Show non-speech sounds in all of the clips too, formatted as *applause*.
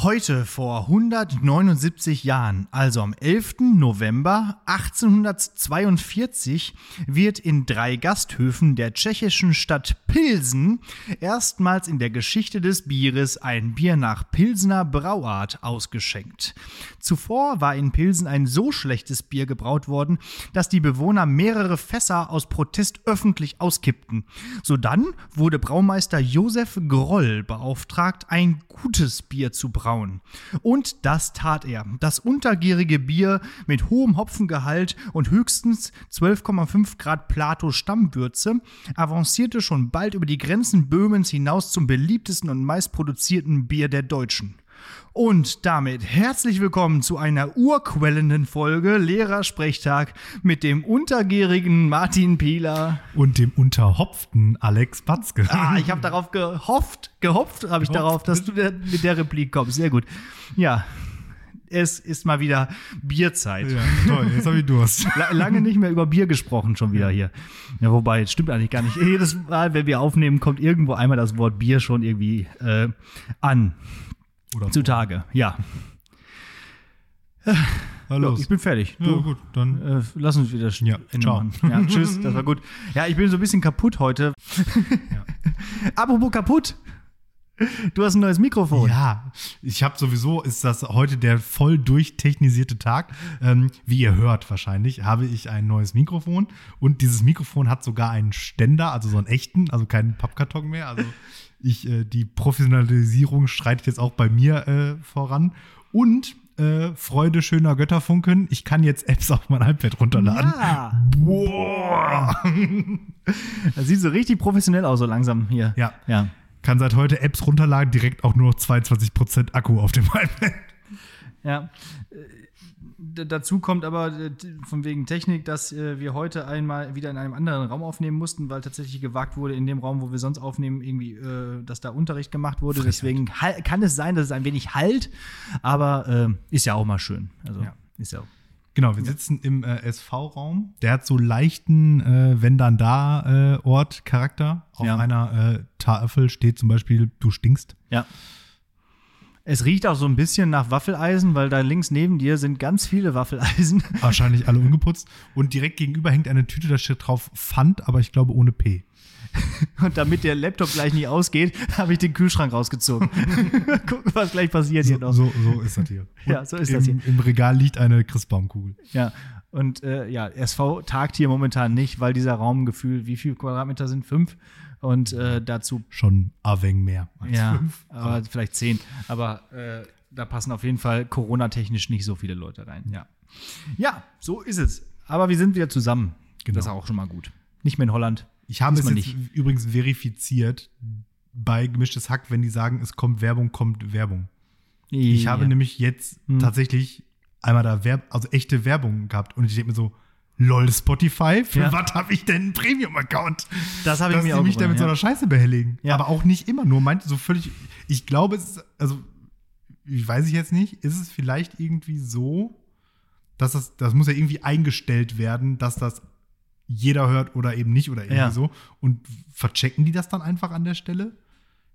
Heute vor 179 Jahren, also am 11. November 1842, wird in drei Gasthöfen der tschechischen Stadt Pilsen erstmals in der Geschichte des Bieres ein Bier nach Pilsener Brauart ausgeschenkt. Zuvor war in Pilsen ein so schlechtes Bier gebraut worden, dass die Bewohner mehrere Fässer aus Protest öffentlich auskippten. Sodann wurde Braumeister Josef Groll beauftragt, ein gutes Bier zu brauen brauen. Und das tat er. Das untergärige Bier mit hohem Hopfengehalt und höchstens 12,5 Grad Plato Stammwürze avancierte schon bald über die Grenzen Böhmens hinaus zum beliebtesten und meistproduzierten Bier der Deutschen. Und damit herzlich willkommen zu einer urquellenden Folge Lehrersprechtag mit dem untergärigen Martin Pieler. Und dem unterhopften Alex Batzke. Ah, ich habe darauf gehofft, gehofft habe ich darauf, dass du mit der Replik kommst. Sehr gut. Ja, es ist mal wieder Bierzeit. Ja, toll, jetzt habe ich Durst. Lange nicht mehr über Bier gesprochen, schon wieder hier. Ja, wobei, es stimmt eigentlich gar nicht. Jedes Mal, wenn wir aufnehmen, kommt irgendwo einmal das Wort Bier schon irgendwie äh, an. Oder Zutage, ja. Hallo. ich bin fertig. Du, ja, gut, dann. Äh, lass uns wieder ja, ciao. Ja, tschüss, das war gut. Ja, ich bin so ein bisschen kaputt heute. *laughs* Ja. Apropos kaputt. Du hast ein neues Mikrofon. Ja, ich habe sowieso, ist das heute der voll durchtechnisierte Tag. Ähm, wie ihr hört wahrscheinlich, habe ich ein neues Mikrofon und dieses Mikrofon hat sogar einen Ständer, also so einen echten, also keinen Pappkarton mehr. Also ich, äh, die Professionalisierung schreitet jetzt auch bei mir äh, voran. Und äh, Freude schöner Götterfunken, ich kann jetzt Apps auf mein iPad runterladen. Ja. Boah. *laughs* Das sieht so richtig professionell aus, so langsam hier. Ja. ja. Kann seit heute Apps runterladen, direkt auch nur noch 22% Akku auf dem iPad. Ja dazu kommt aber äh, von wegen Technik, dass äh, wir heute einmal wieder in einem anderen Raum aufnehmen mussten, weil tatsächlich gewagt wurde, in dem Raum, wo wir sonst aufnehmen, irgendwie, äh, dass da Unterricht gemacht wurde. Frechheit. Deswegen kann es sein, dass es ein wenig halt, aber äh, ist ja auch mal schön. Also ja. ist ja auch. Genau, wir sitzen im äh, SV-Raum. Der hat so leichten, äh, wenn dann da äh, Ort-Charakter. Auf ja. einer äh, Tafel steht zum Beispiel, du stinkst. Ja. Es riecht auch so ein bisschen nach Waffeleisen, weil da links neben dir sind ganz viele Waffeleisen. Wahrscheinlich alle ungeputzt. Und direkt gegenüber hängt eine Tüte, da steht drauf Pfand, aber ich glaube ohne P. *laughs* Und damit der Laptop gleich nicht ausgeht, habe ich den Kühlschrank rausgezogen. *laughs* Gucken, was gleich passiert so, hier noch. So, so ist das hier. Und ja, so ist im, das hier. Im Regal liegt eine Christbaumkugel. Ja, und äh, ja, SV tagt hier momentan nicht, weil dieser Raumgefühl, wie viel Quadratmeter sind? Fünf? Und äh, dazu. Schon Aveng mehr als ja, fünf. Aber vielleicht zehn. Aber äh, da passen auf jeden Fall Corona-technisch nicht so viele Leute rein. Ja. Ja, so ist es. Aber wir sind wieder zusammen. Genau. Das ist auch schon mal gut. Nicht mehr in Holland. Ich habe es jetzt nicht. übrigens verifiziert bei Gemischtes Hack, wenn die sagen, es kommt Werbung, kommt Werbung. Ja. Ich habe nämlich jetzt hm. tatsächlich einmal da Werb also echte Werbung gehabt und ich denke mir so, lol, Spotify, für ja. was habe ich denn einen Premium-Account? Das habe ich mir auch mich da mit ja. so einer Scheiße behelligen. Ja. Aber auch nicht immer nur, meinte so völlig, ich glaube, es ist, also, ich weiß ich jetzt nicht, ist es vielleicht irgendwie so, dass das, das muss ja irgendwie eingestellt werden, dass das jeder hört oder eben nicht oder irgendwie ja. so. Und verchecken die das dann einfach an der Stelle?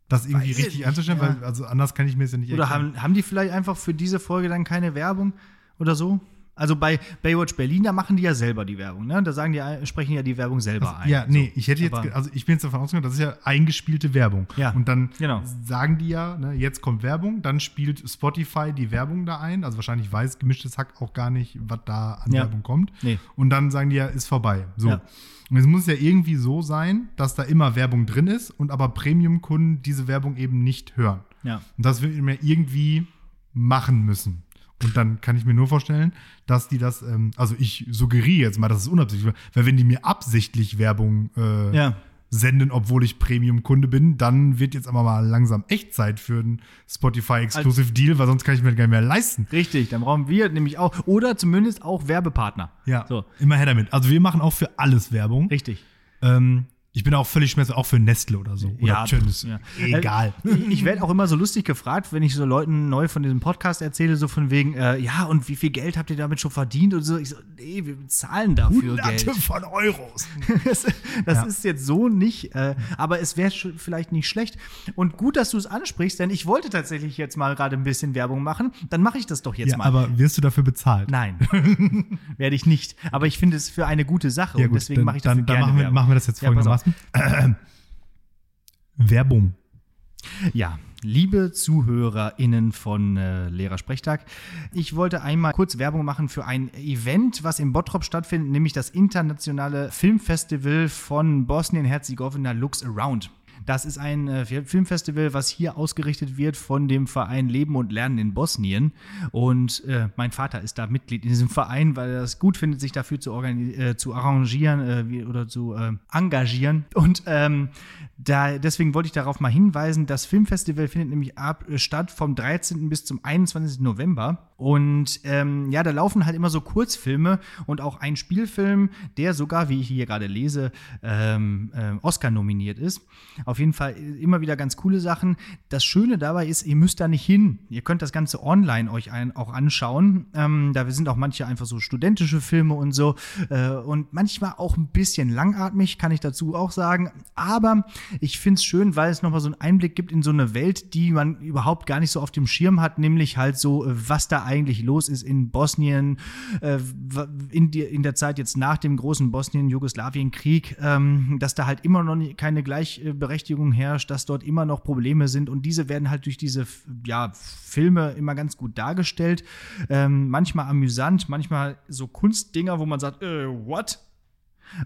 Das irgendwie Weiß richtig einzustellen, ja. weil also anders kann ich mir das ja nicht Oder haben, haben die vielleicht einfach für diese Folge dann keine Werbung oder so? Also bei Baywatch Berlin, da machen die ja selber die Werbung, ne? Da sagen die, sprechen ja die Werbung selber also, ein. Ja, nee, ich hätte jetzt, also ich bin jetzt davon ausgegangen, das ist ja eingespielte Werbung. Ja. Und dann genau. sagen die ja, ne, jetzt kommt Werbung, dann spielt Spotify die Werbung da ein. Also wahrscheinlich weiß gemischtes Hack auch gar nicht, was da an ja. Werbung kommt. Nee. Und dann sagen die ja, ist vorbei. So. Ja. Und es muss ja irgendwie so sein, dass da immer Werbung drin ist und aber Premium-Kunden diese Werbung eben nicht hören. Ja. Und das wird mir irgendwie machen müssen. Und dann kann ich mir nur vorstellen, dass die das, ähm, also ich suggeriere jetzt mal, dass es unabsichtlich war, weil wenn die mir absichtlich Werbung äh, ja. senden, obwohl ich Premium-Kunde bin, dann wird jetzt aber mal langsam echt Zeit für einen Spotify-Exclusive also, Deal, weil sonst kann ich mir gar nicht mehr leisten. Richtig, dann brauchen wir nämlich auch, oder zumindest auch Werbepartner. Ja, so. immer her damit. Also wir machen auch für alles Werbung. Richtig. Ähm, Ich bin auch völlig schmerzlos, auch für Nestle oder so. Oder Ja, Tönnies. ja. Egal. Äh, Ich werde auch immer so lustig gefragt, wenn ich so Leuten neu von diesem Podcast erzähle, so von wegen, äh, ja, und wie viel Geld habt ihr damit schon verdient und so. Ich so, nee, wir bezahlen dafür Hunderte Geld. von Euros. *laughs* Das, das Ja. ist jetzt so nicht, äh, aber es wäre vielleicht nicht schlecht. Und gut, dass du es ansprichst, denn ich wollte tatsächlich jetzt mal gerade ein bisschen Werbung machen. Dann mache ich das doch jetzt Ja, mal. aber wirst du dafür bezahlt? Nein, *laughs* werde ich nicht. Aber ich finde es für eine gute Sache Ja, und gut, deswegen dann, mache ich dafür dann, dann gerne machen, wir, machen wir das jetzt Ja, folgendermaßen. *clears throat* Werbung. Ja, liebe ZuhörerInnen von äh, Lehrersprechtag, ich wollte einmal kurz Werbung machen für ein Event, was in Bottrop stattfindet, nämlich das internationale Filmfestival von Bosnien-Herzegowina Looks Around. Das ist ein äh, Filmfestival, was hier ausgerichtet wird von dem Verein Leben und Lernen in Bosnien. Und äh, mein Vater ist da Mitglied in diesem Verein, weil er es gut findet, sich dafür zu, äh, zu arrangieren äh, wie, oder zu äh, engagieren. Und ähm, da, deswegen wollte ich darauf mal hinweisen, das Filmfestival findet nämlich ab, äh, statt vom 13. bis zum 21. November. Und ähm, ja, da laufen halt immer so Kurzfilme und auch ein Spielfilm, der sogar, wie ich hier gerade lese, ähm, ähm, Oscar nominiert ist. Auf jeden Fall immer wieder ganz coole Sachen. Das Schöne dabei ist, ihr müsst da nicht hin. Ihr könnt das Ganze online euch ein, auch anschauen. Ähm, da sind auch manche einfach so studentische Filme und so. Äh, und manchmal auch ein bisschen langatmig, kann ich dazu auch sagen. Aber ich finde es schön, weil es nochmal so einen Einblick gibt in so eine Welt, die man überhaupt gar nicht so auf dem Schirm hat, nämlich halt so, äh, was da eigentlich los ist in Bosnien, äh, in, die, in der Zeit jetzt nach dem großen Bosnien-Jugoslawien-Krieg, ähm, dass da halt immer noch keine Gleichberechtigung herrscht, dass dort immer noch Probleme sind und diese werden halt durch diese ja, Filme immer ganz gut dargestellt. Ähm, manchmal amüsant, manchmal so Kunstdinger, wo man sagt, äh, what?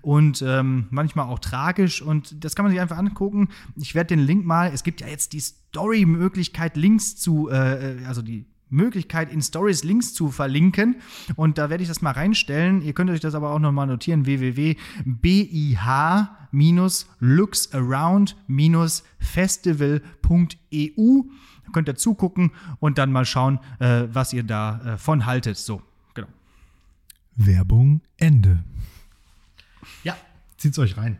und ähm, manchmal auch tragisch und das kann man sich einfach angucken. Ich werde den Link mal, es gibt ja jetzt die Story-Möglichkeit, Links zu, äh, äh, also die Möglichkeit in Stories Links zu verlinken und da werde ich das mal reinstellen. Ihr könnt euch das aber auch nochmal notieren, www.bih-lookaround-festival.eu. Da könnt ihr zugucken und dann mal schauen, äh, was ihr da äh, von haltet. So, genau. Werbung Ende. Ja, zieht's euch rein.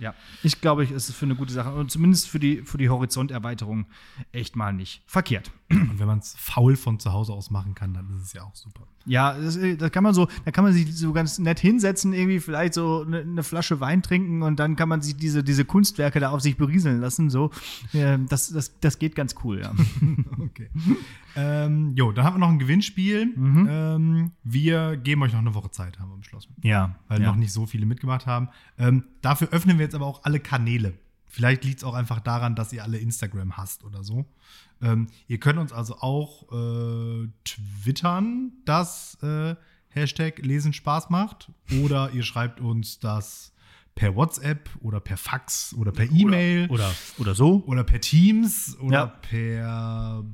Ja, ich glaube, es ist für eine gute Sache und zumindest für die, für die Horizonterweiterung echt mal nicht verkehrt. Und wenn man es faul von zu Hause aus machen kann, dann ist es ja auch super. Ja, das, das kann man so, da kann man sich so ganz nett hinsetzen, irgendwie vielleicht so eine, eine Flasche Wein trinken und dann kann man sich diese, diese Kunstwerke da auf sich berieseln lassen. So, Ja, das, das, das geht ganz cool, ja. *laughs* Okay. Ähm, jo, dann haben wir noch ein Gewinnspiel. Ähm, wir geben euch noch eine Woche Zeit, haben wir beschlossen. Ja, Weil ja. noch nicht so viele mitgemacht haben. Ähm, dafür öffnen wir jetzt aber auch alle Kanäle. Vielleicht liegt es auch einfach daran, dass ihr alle Instagram hasst oder so. Ähm, ihr könnt uns also auch äh, twittern, dass äh, Hashtag Lesen Spaß macht. Oder ihr schreibt uns das per WhatsApp oder per Fax oder per E-Mail Oder, oder so. oder per Teams oder Ja. per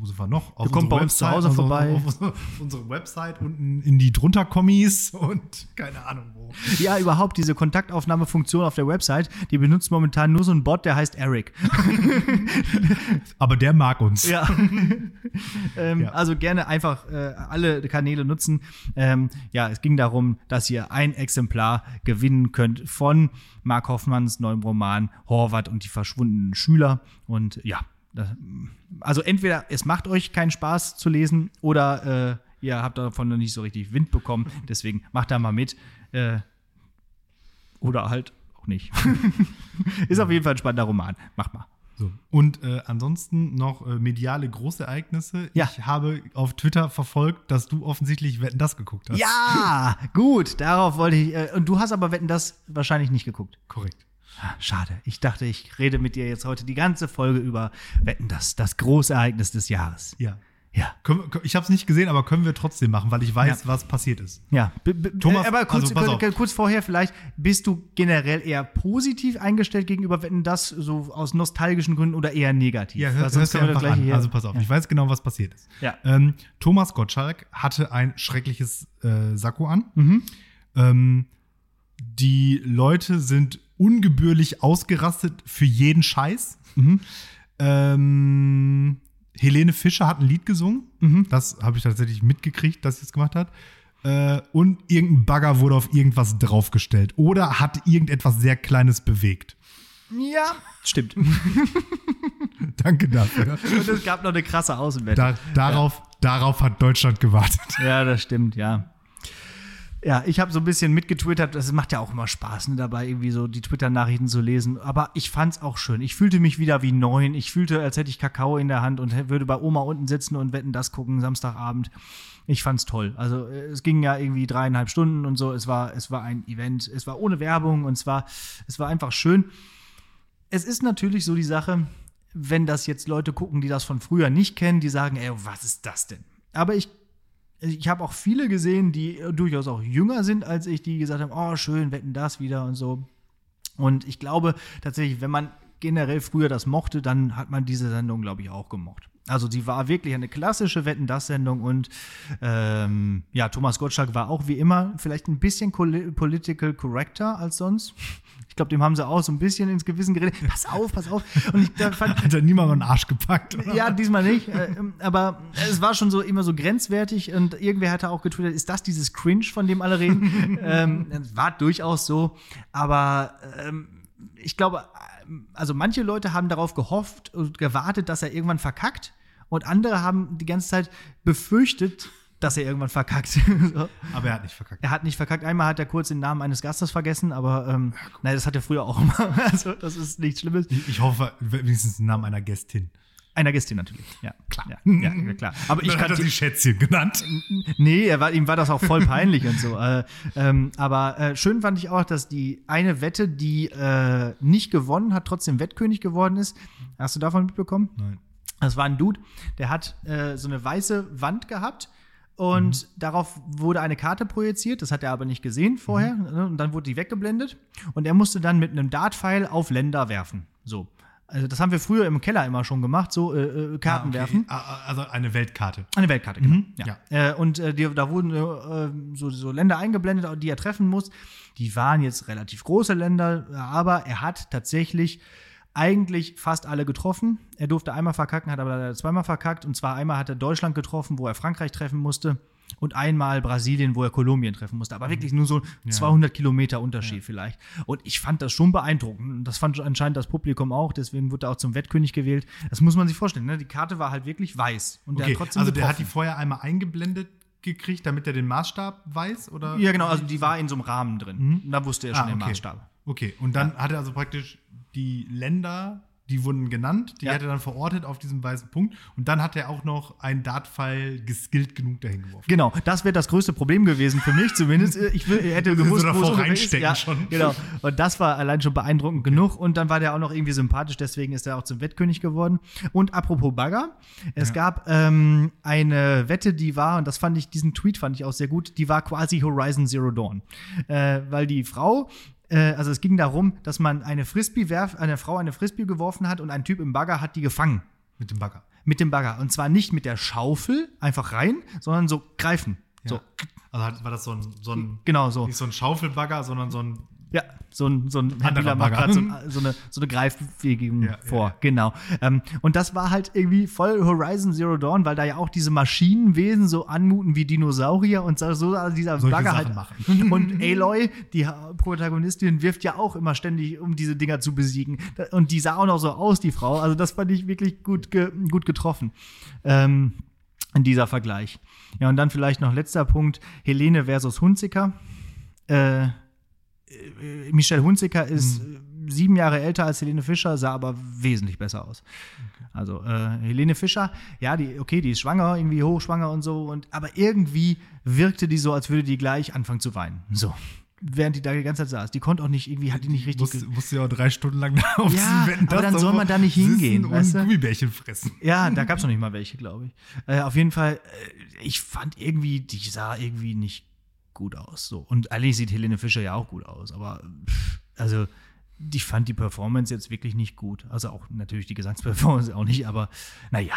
wo sind wir noch? Auf kommt unserer bei uns zu Hause also vorbei. Auf, unsere- auf unsere Website unten in die drunter Kommis und *laughs* keine Ahnung wo. Ja, überhaupt diese Kontaktaufnahmefunktion auf der Website, die benutzt momentan nur so ein Bot, der heißt Eric. *laughs* Aber der mag uns. Ja. *laughs* ähm, Ja. Also gerne einfach äh, alle Kanäle nutzen. Ähm, ja, es ging darum, dass ihr ein Exemplar gewinnen könnt von Mark Hoffmanns neuem Roman Horvath und die verschwundenen Schüler. Und ja, also entweder es macht euch keinen Spaß zu lesen oder äh, ihr habt davon noch nicht so richtig Wind bekommen. *laughs* Deswegen macht da mal mit. Äh, oder halt auch nicht. *laughs* Ist auf jeden Fall ein spannender Roman. Macht mal. So. Und äh, ansonsten noch äh, mediale Großereignisse. Ja. Ich habe auf Twitter verfolgt, dass du offensichtlich Wetten das geguckt hast. Ja, gut, darauf wollte ich. Äh, und du hast aber Wetten das wahrscheinlich nicht geguckt. Korrekt. Schade. Ich dachte, ich rede mit dir jetzt heute die ganze Folge über Wetten das, das Großereignis des Jahres. Ja. Ja. Ich habe es nicht gesehen, aber können wir trotzdem machen, weil ich weiß, Ja. was passiert ist. Ja, b- Thomas, aber kurz, also kurz, vorher vielleicht, bist du generell eher positiv eingestellt gegenüber Wetten das, so aus nostalgischen Gründen oder eher negativ? Ja, hör, sonst hörst du einfach an. hier- Also pass auf, ich weiß genau, was passiert ist. Ja. Ähm, Thomas Gottschalk hatte ein schreckliches äh, Sakko an. Mhm. Ähm, die Leute sind ungebührlich ausgerastet für jeden Scheiß. Mhm. Ähm, Helene Fischer hat ein Lied gesungen. Mhm. Das habe ich tatsächlich mitgekriegt, dass sie es gemacht hat. äh, und irgendein Bagger wurde auf irgendwas draufgestellt oder hat irgendetwas sehr Kleines bewegt. Ja, stimmt. *laughs* Danke dafür. Und es gab noch eine krasse Außenwette. Da, darauf, darauf hat Deutschland gewartet. Ja, das stimmt, ja. Ja, ich habe so ein bisschen mitgetwittert. Das macht ja auch immer Spaß, ne, dabei irgendwie so die Twitter-Nachrichten zu lesen. Aber ich fand's auch schön. Ich fühlte mich wieder wie neun. Ich fühlte, als hätte ich Kakao in der Hand und würde bei Oma unten sitzen und wetten das gucken Samstagabend. Ich fand's toll. Also äh, es ging ja irgendwie dreieinhalb Stunden und so. Es war, es war ein Event. Es war ohne Werbung und zwar, es war einfach schön. Es ist natürlich so die Sache, wenn das jetzt Leute gucken, die das von früher nicht kennen, die sagen, ey, was ist das denn? Aber ich ich habe auch viele gesehen, die durchaus auch jünger sind als ich, die gesagt haben, oh, schön, wetten das wieder und so. Und ich glaube tatsächlich, wenn man generell früher das mochte, dann hat man diese Sendung, glaube ich, auch gemocht. Also sie war wirklich eine klassische Wetten das Sendung und ähm, ja, Thomas Gottschalk war auch wie immer vielleicht ein bisschen political correcter als sonst. Ich glaube, dem haben sie auch so ein bisschen ins Gewissen geredet. Pass auf, pass auf. Und ich da fand, hat er niemand einen Arsch gepackt. Oder? Ja, diesmal nicht. Äh, aber es war schon so immer so grenzwertig und irgendwer hatte auch getwittert, ist das dieses Cringe, von dem alle reden? *laughs* ähm, war durchaus so. Aber ähm, ich glaube, also manche Leute haben darauf gehofft und gewartet, dass er irgendwann verkackt. Und andere haben die ganze Zeit befürchtet, dass er irgendwann verkackt. *laughs* so. Aber er hat nicht verkackt. Er hat nicht verkackt. Einmal hat er kurz den Namen eines Gastes vergessen, aber ähm, ja, nein, das hat er früher auch immer. *laughs* also das ist nichts Schlimmes. Ich, ich hoffe wenigstens den Namen einer Gästin. Einer Gästin natürlich, ja. Klar. Ja, ja klar. *laughs* Aber ich hat er sie Schätzchen genannt. Nee, er war, ihm war das auch voll peinlich und so. Äh, ähm, aber äh, schön fand ich auch, dass die eine Wette, die äh, nicht gewonnen hat, trotzdem Wettkönig geworden ist. Hast du davon mitbekommen? Nein. Das war ein Dude, der hat äh, so eine weiße Wand gehabt und mhm. darauf wurde eine Karte projiziert, das hat er aber nicht gesehen vorher. Mhm. Und dann wurde die weggeblendet. Und er musste dann mit einem Dartpfeil auf Länder werfen. So. Also das haben wir früher im Keller immer schon gemacht, so äh, äh Karten ah, okay. werfen. Ah, ah, also eine Weltkarte. Eine Weltkarte, genau. Mhm. Ja. ja. Äh, und äh, die, da wurden äh, so, so, Länder eingeblendet, die er treffen muss. Die waren jetzt relativ große Länder, aber er hat tatsächlich eigentlich fast alle getroffen. Er durfte einmal verkacken, hat aber leider zweimal verkackt. Und zwar einmal hat er Deutschland getroffen, wo er Frankreich treffen musste. Und einmal Brasilien, wo er Kolumbien treffen musste. Aber wirklich nur so ja. 200 Kilometer Unterschied ja. vielleicht. Und ich fand das schon beeindruckend. Das fand anscheinend das Publikum auch. Deswegen wurde er auch zum Wettkönig gewählt. Das muss man sich vorstellen. Ne? Die Karte war halt wirklich weiß. Und okay. der hat trotzdem also der hat die vorher einmal eingeblendet gekriegt, damit er den Maßstab weiß? Oder? Ja, genau. Also die war in so einem Rahmen drin. Mhm. Da wusste er schon ah, okay. den Maßstab. Okay. Und dann ja. hat er also praktisch die Länder, die wurden genannt, die ja. hat er dann verortet auf diesem weißen Punkt und dann hat er auch noch einen Dartpfeil geskillt genug dahin geworfen. Genau, das wäre das größte Problem gewesen für mich zumindest. *laughs* Ich hätte gewusst, so wo reinstecken ja, schon. Genau. Und das war allein schon beeindruckend okay. genug und dann war der auch noch irgendwie sympathisch, deswegen ist er auch zum Wettkönig geworden. Und apropos Bagger, es ja. gab ähm, eine Wette, die war und das fand ich, diesen Tweet fand ich auch sehr gut, die war quasi Horizon Zero Dawn, äh, weil die Frau äh, also es ging darum, dass man eine Frisbee werf, eine Frau eine Frisbee geworfen hat und ein Typ im Bagger hat die gefangen. Mit dem Bagger. Mit dem Bagger. Und zwar nicht mit der Schaufel einfach rein, sondern so greifen. Ja. So. Also war das so ein, so ein genau so. nicht so ein Schaufelbagger, sondern so ein ja, so ein, so ein Händler macht gerade so, so, eine, so eine Greifbewegung ja, vor. Ja. Genau. Ähm, und das war halt irgendwie voll Horizon Zero Dawn, weil da ja auch diese Maschinenwesen so anmuten wie Dinosaurier und so also dieser Solche Bagger halt. Machen. *laughs* Und Aloy, die Protagonistin, wirft ja auch immer ständig, um diese Dinger zu besiegen. Und die sah auch noch so aus, die Frau. Also das fand ich wirklich gut, ge gut getroffen. Ähm, in dieser Vergleich. Ja, und dann vielleicht noch letzter Punkt: Helene versus Hunziker. Äh, äh, Michelle Hunziker ist mhm. sieben Jahre älter als Helene Fischer, sah aber wesentlich besser aus. Also äh, Helene Fischer, ja, die, okay, die ist schwanger, irgendwie hochschwanger und so, und, aber irgendwie wirkte die so, als würde die gleich anfangen zu weinen. So. Während die da die ganze Zeit saß. Die konnte auch nicht, irgendwie hat die nicht richtig. Musste, musste ja auch drei Stunden lang da auf ja, sie aber dann soll man da nicht hingehen. Und weißt du? Gummibärchen fressen. Ja, da gab es noch nicht mal welche, glaube ich. Äh, auf jeden Fall, äh, ich fand irgendwie, die sah irgendwie nicht gut aus. So. Und eigentlich sieht Helene Fischer ja auch gut aus, aber pff, also ich fand die Performance jetzt wirklich nicht gut. Also auch natürlich die Gesangsperformance auch nicht, aber naja,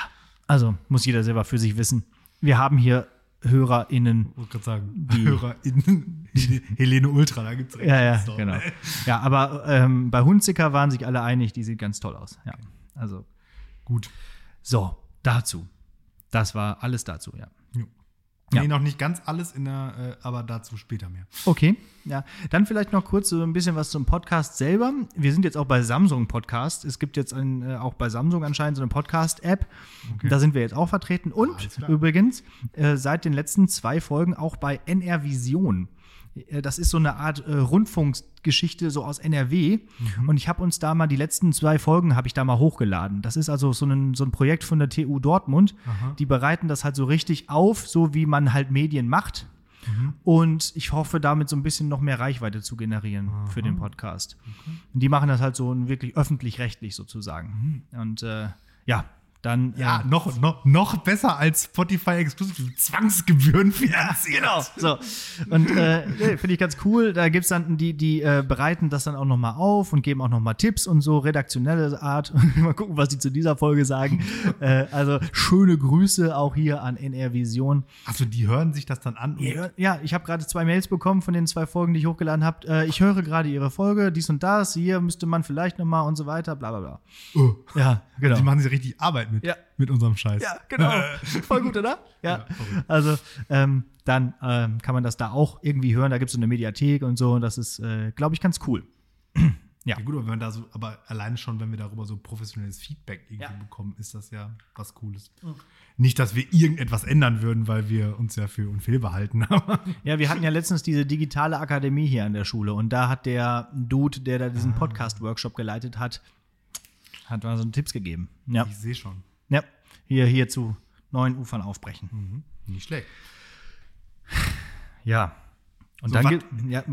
also muss jeder selber für sich wissen. Wir haben hier HörerInnen. Ich wollte gerade sagen, die, HörerInnen. *laughs* Helene Ultra, da gibt es Ja, ja, Storm, genau. Ey. Ja, aber ähm, bei Hunziker waren sich alle einig, die sieht ganz toll aus. Ja, also. Gut. So, dazu. Das war alles dazu, ja. Ja. Nee, noch nicht ganz alles, in der, äh, aber dazu später mehr. Okay, ja. Dann vielleicht noch kurz so ein bisschen was zum Podcast selber. Wir sind jetzt auch bei Samsung Podcast. Es gibt jetzt ein, äh, auch bei Samsung anscheinend so eine Podcast-App. Da sind wir jetzt auch vertreten. Und übrigens äh, seit den letzten zwei Folgen auch bei NR Vision. Äh, Das ist so eine Art äh, Rundfunksgeschichte so aus NRW. Und ich habe uns da mal die letzten zwei Folgen habe ich da mal hochgeladen. Das ist also so ein, so ein Projekt von der TU Dortmund. Die bereiten das halt so richtig auf, so wie man halt Medien macht. Und ich hoffe, damit so ein bisschen noch mehr Reichweite zu generieren für den Podcast. Und die machen das halt so wirklich öffentlich-rechtlich sozusagen. Und äh, ja, dann. Ja, äh, noch, noch, noch besser als Spotify Exclusive Zwangsgebühren finanziert. Genau. So. Und äh, finde ich ganz cool. Da gibt es dann, die, die äh, bereiten das dann auch nochmal auf und geben auch nochmal Tipps und so, redaktionelle Art. *laughs* mal gucken, was die zu dieser Folge sagen. *laughs* äh, also schöne Grüße auch hier an NR Vision. Also die hören sich das dann an. Ja, ja, ich habe gerade zwei Mails bekommen von den zwei Folgen, die ich hochgeladen habe. Äh, ich höre gerade ihre Folge, dies und das, hier müsste man vielleicht nochmal und so weiter, bla bla bla. Oh. Ja, genau. Die machen sich richtig Arbeit mit, Ja. mit unserem Scheiß. Ja, genau. *laughs* Voll gut, oder? Ja. verrückt. Also, ähm, dann ähm, kann man das da auch irgendwie hören. Da gibt es so eine Mediathek und so. Und das ist, äh, glaube ich, ganz cool. *clears throat* Ja, gut, aber wenn da so, aber alleine schon, wenn wir darüber so professionelles Feedback irgendwie Ja. Mhm. bekommen, ist das ja was Cooles. Nicht, dass wir irgendetwas ändern würden, weil wir uns ja für unfehlbar halten. *laughs* Ja, wir hatten ja letztens diese digitale Akademie hier an der Schule. Und da hat der Dude, der da diesen Podcast-Workshop geleitet hat, hat mal so Tipps gegeben. Ja. ich sehe schon. ja. Hier, hier zu neuen Ufern aufbrechen. Mhm. Nicht schlecht. Ja. Und So, dann, gibt, ja,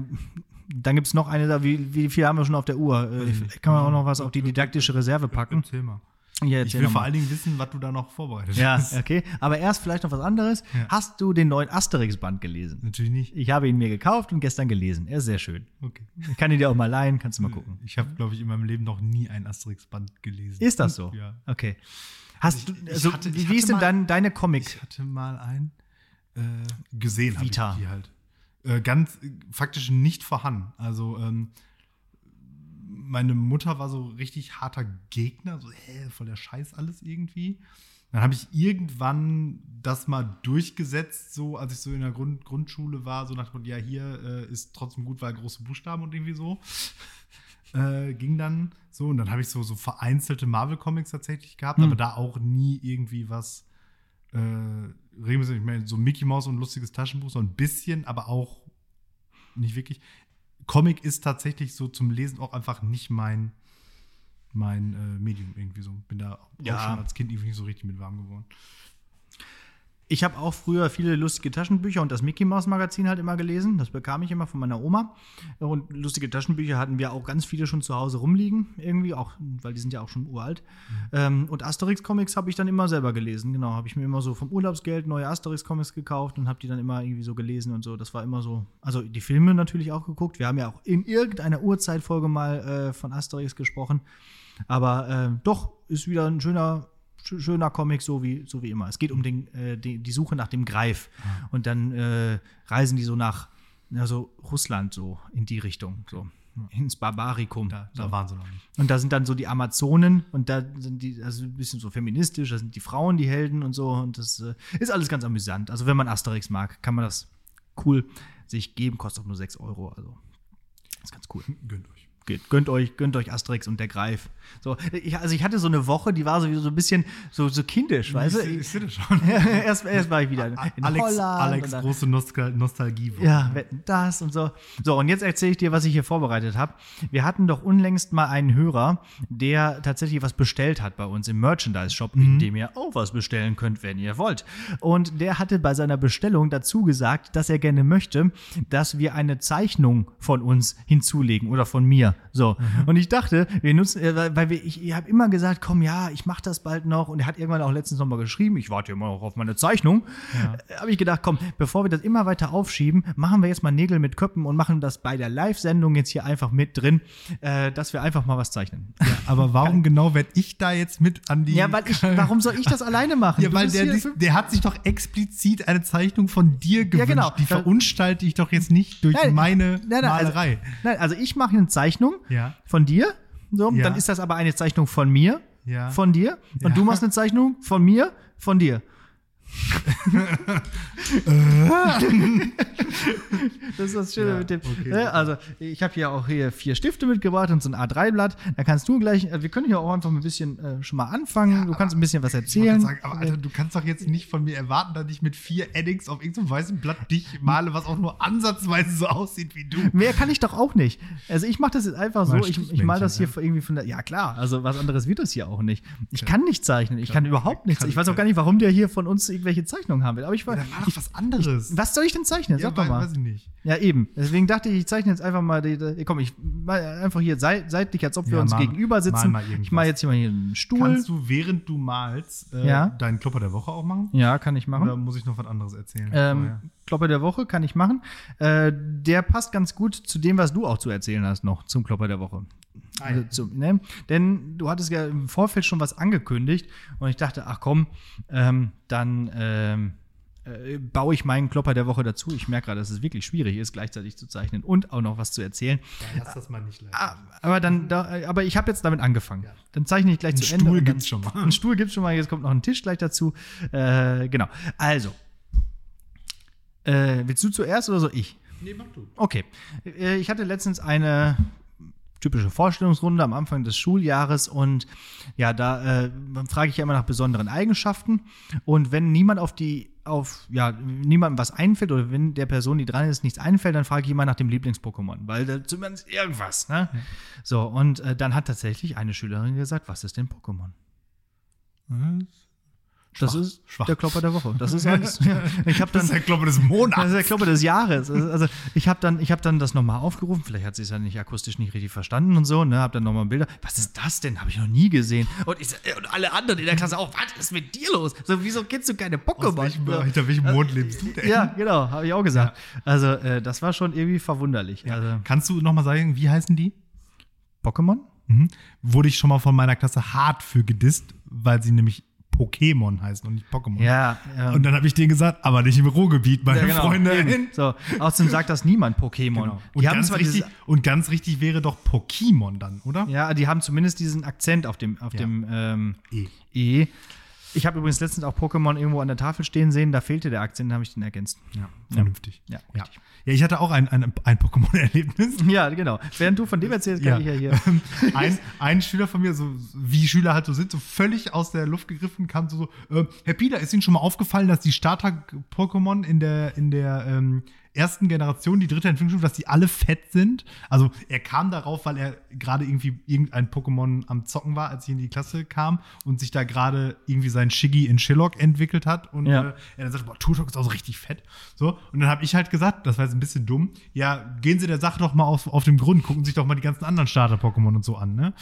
dann gibt es noch eine da, wie, wie viel haben wir schon auf der Uhr? Äh, kann man auch noch was auf die didaktische Reserve packen. Erzähl mal. Ja, Ich will vor allen Dingen wissen, was du da noch vorbereitet Ja, hast. *laughs* okay. Aber erst vielleicht noch was anderes. Ja. Hast du den neuen Asterix-Band gelesen? Natürlich nicht. Ich habe ihn mir gekauft und gestern gelesen. Er ist sehr schön. Okay. Ich kann ihn dir auch mal leihen, kannst du mal gucken. Ich habe, glaube ich, in meinem Leben noch nie ein Asterix-Band gelesen. Ist das so? Ja. Okay. Hast Ich- du, also, hatte- wie, ist denn dein, deine Comic? Ich hatte mal ein äh, gesehen, habe ich Vita. die halt. Äh, ganz äh, faktisch nicht vorhanden. Also ähm, meine Mutter war so richtig harter Gegner, so hä, voll der Scheiß alles irgendwie. Dann habe ich irgendwann das mal durchgesetzt, so als ich so in der Grund, Grundschule war, so nach dem ja, hier äh, ist trotzdem gut, weil große Buchstaben und irgendwie so. *laughs* Äh, ging dann so und dann habe ich so, so vereinzelte Marvel-Comics tatsächlich gehabt, Hm. aber da auch nie irgendwie was äh, regelmäßig, ich meine, so Mickey Mouse und lustiges Taschenbuch, so ein bisschen, aber auch nicht wirklich. Comic ist tatsächlich so zum Lesen auch einfach nicht mein, mein äh, Medium irgendwie so. Bin da Ja. auch schon als Kind irgendwie nicht so richtig mit warm geworden. Ich habe auch früher viele lustige Taschenbücher und das Mickey Mouse Magazin halt immer gelesen. Das bekam ich immer von meiner Oma. Und lustige Taschenbücher hatten wir auch ganz viele schon zu Hause rumliegen, irgendwie, auch, weil die sind ja auch schon uralt. Ähm, und Asterix-Comics habe ich dann immer selber gelesen. Genau, habe ich mir immer so vom Urlaubsgeld neue Asterix-Comics gekauft und habe die dann immer irgendwie so gelesen und so. Das war immer so. Also die Filme natürlich auch geguckt. Wir haben ja auch in irgendeiner Urzeitfolge mal äh, von Asterix gesprochen. Aber äh, doch, ist wieder ein schöner, sch- schöner Comic, so wie, so wie immer. Es geht um den, äh, die, die Suche nach dem Greif. Und dann äh, reisen die so nach ja, so Russland, so in die Richtung, so ins Barbarikum. Da, so. da waren sie noch nicht. Und da sind dann so die Amazonen und da sind die, also ein bisschen so feministisch, da sind die Frauen die Helden und so. Und das äh, ist alles ganz amüsant. Also wenn man Asterix mag, kann man das cool sich geben, kostet auch nur 6 Euro. Also ist ganz cool. Gönnt euch. Geht. Gönnt euch, gönnt euch Asterix und der Greif. So, ich, also ich hatte so eine Woche, die war so, so ein bisschen so, so kindisch, weißt du? Ich, ich das schon. *laughs* erst, erst war ich wieder in Alex, Holland. Alex dann- große Nostal Nostalgie. ja, wetten das und so. So, und jetzt erzähle ich dir, was ich hier vorbereitet habe. Wir hatten doch unlängst mal einen Hörer, der tatsächlich was bestellt hat bei uns im Merchandise-Shop, in dem ihr auch was bestellen könnt, wenn ihr wollt. Und der hatte bei seiner Bestellung dazu gesagt, dass er gerne möchte, dass wir eine Zeichnung von uns hinzulegen oder von mir. So. Und ich dachte, wir nutzen, äh, weil- wir, ich, ich habe immer gesagt, komm, ja, ich mache das bald noch. Und er hat irgendwann auch letztens nochmal geschrieben, ich warte immer noch auf meine Zeichnung. Äh, habe ich gedacht, komm, bevor wir das immer weiter aufschieben, machen wir jetzt mal Nägel mit Köppen und machen das bei der Live-Sendung jetzt hier einfach mit drin, äh, dass wir einfach mal was zeichnen. Ja, aber warum genau werde ich da jetzt mit an die. Ja, weil ich, warum soll ich das alleine machen? Ja, weil der, fünf- der hat sich doch explizit eine Zeichnung von dir gewünscht. genau. Die verunstalte ich doch jetzt nicht durch Nein, meine nein, nein, Malerei. Also, nein, also ich mache eine Zeichnung Ja. von dir. So, Ja. dann ist das aber eine Zeichnung von mir, Ja. von dir. Und du machst eine Zeichnung von mir, von dir. *laughs* das ist das Schöne Ja, mit dem. okay, ne, also, ich habe hier auch hier vier Stifte mitgebracht und so ein A3-Blatt. Da kannst du gleich, äh, wir können hier auch einfach ein bisschen äh, schon mal anfangen. du kannst ein bisschen was erzählen. Sagen, aber Alter, du kannst doch jetzt nicht von mir erwarten, dass ich mit vier Eddings auf irgendeinem weißen Blatt dich male, was auch nur ansatzweise so aussieht wie du. Mehr kann ich doch auch nicht. Also ich mache das jetzt einfach so, ich, ich mal das hier Strichmännchen, irgendwie von der, ja klar, also was anderes wird das hier auch nicht. Ich kann nicht zeichnen, ich kann Kann- überhaupt nichts. kann- Ich weiß auch gar nicht, warum der hier von uns irgendwelche Zeichnungen haben will. Aber ich, Ja, weiß, dann mach doch was anderes. was soll ich denn zeichnen? Sag doch wei- mal. Weiß ich nicht. Ja, eben. Deswegen dachte ich, ich zeichne jetzt einfach mal, die, die, komm, ich mal einfach hier sei, seitlich, als ob wir Ja, uns mal- gegenüber mal sitzen. mal irgendwas. ich mache jetzt hier mal hier einen Stuhl. Kannst du, während du malst, äh, Ja. deinen Klopper der Woche auch machen? ja, kann ich machen. Oder muss ich noch was anderes erzählen? Ähm, vorher? Klopper der Woche kann ich machen. Äh, der passt ganz gut zu dem, was du auch zu erzählen hast noch zum Klopper der Woche. Also zum, ne? Denn du hattest ja im Vorfeld schon was angekündigt und ich dachte, ach komm, ähm, dann ähm, äh, baue ich meinen Klopper der Woche dazu. Ich merke gerade, dass es wirklich schwierig ist, gleichzeitig zu zeichnen und auch noch was zu erzählen. Ja, lass das mal nicht leiden. Ah, aber dann, da, aber ich habe jetzt damit angefangen. Dann zeichne ich gleich Einen zu Ende. Stuhl und dann- gibt's schon mal. *laughs* Einen Stuhl gibt's schon mal. Jetzt kommt noch ein Tisch gleich dazu. Äh, genau. Also, äh, willst du zuerst oder so ich? Nee, mach du. Okay. Äh, Ich hatte letztens eine typische Vorstellungsrunde am Anfang des Schuljahres und ja, da äh, frage ich ja immer nach besonderen Eigenschaften und wenn niemand auf die auf ja niemandem was einfällt oder wenn der Person, die dran ist, nichts einfällt, dann frage ich immer nach dem Lieblings-Pokémon, weil da zumindest irgendwas, ne? So und äh, dann hat tatsächlich eine Schülerin gesagt, was ist denn Pokémon? Das Schwach, ist schwach. der Klopper der Woche. Das ist *laughs* alles. Ja. Ich habe Das dann ist der Klopper des Monats. das ist der Klopper des Jahres. Also ich habe dann, ich hab dann das nochmal aufgerufen. Vielleicht hat sie es ja nicht akustisch nicht richtig verstanden und so. Ne, habe dann nochmal Bilder. Was ist das denn? Habe ich noch nie gesehen. Und, ich, und alle anderen in der Klasse auch. Was ist mit dir los? So, wieso kennst du keine Pokémon? welchem, Ja. hinter welchem Mond lebst du denn? Ja, genau, habe ich auch gesagt. Also, äh, das war schon irgendwie verwunderlich. Also, Kannst du noch mal sagen, wie heißen die? Pokémon? Mhm. Wurde ich schon mal von meiner Klasse hart für gedisst, weil sie nämlich Pokémon heißen und nicht Pokémon. Ja. ähm, Und dann habe ich denen gesagt, aber nicht im Ruhrgebiet, meine ja, genau. Freunde. Eben. So, außerdem sagt das niemand Pokémon. Genau. Und, ganz zwar richtig, und ganz richtig wäre doch Pokémon dann, oder? ja, die haben zumindest diesen Akzent auf dem, auf Ja. dem ähm, E. E. Ich habe übrigens letztens auch Pokémon irgendwo an der Tafel stehen sehen, da fehlte der Akzent, da habe ich den ergänzt. Ja, vernünftig. Ja, ja. ja ich hatte auch ein, ein, ein Pokémon-Erlebnis. *laughs* Ja, genau. Während du von dem erzählst, kann ich ja hier. *laughs* ein, ein Schüler von mir, so wie Schüler halt so sind, so völlig aus der Luft gegriffen, kam so, so äh, Herr Pieter, ist Ihnen schon mal aufgefallen, dass die Starter-Pokémon in der, in der ähm, ersten Generation, die dritte Entwicklungsstufe, dass die alle fett sind? Also er kam darauf, weil er gerade irgendwie irgendein Pokémon am Zocken war, als ich in die Klasse kam und sich da gerade irgendwie sein Shiggy in Shillock entwickelt hat und Ja. äh, er dann sagte, boah, Turtok ist auch so richtig fett. So, und dann habe ich halt gesagt, das war jetzt ein bisschen dumm, ja, gehen Sie der Sache doch mal auf, auf den Grund, gucken sich doch mal die ganzen anderen Starter-Pokémon und so an, ne?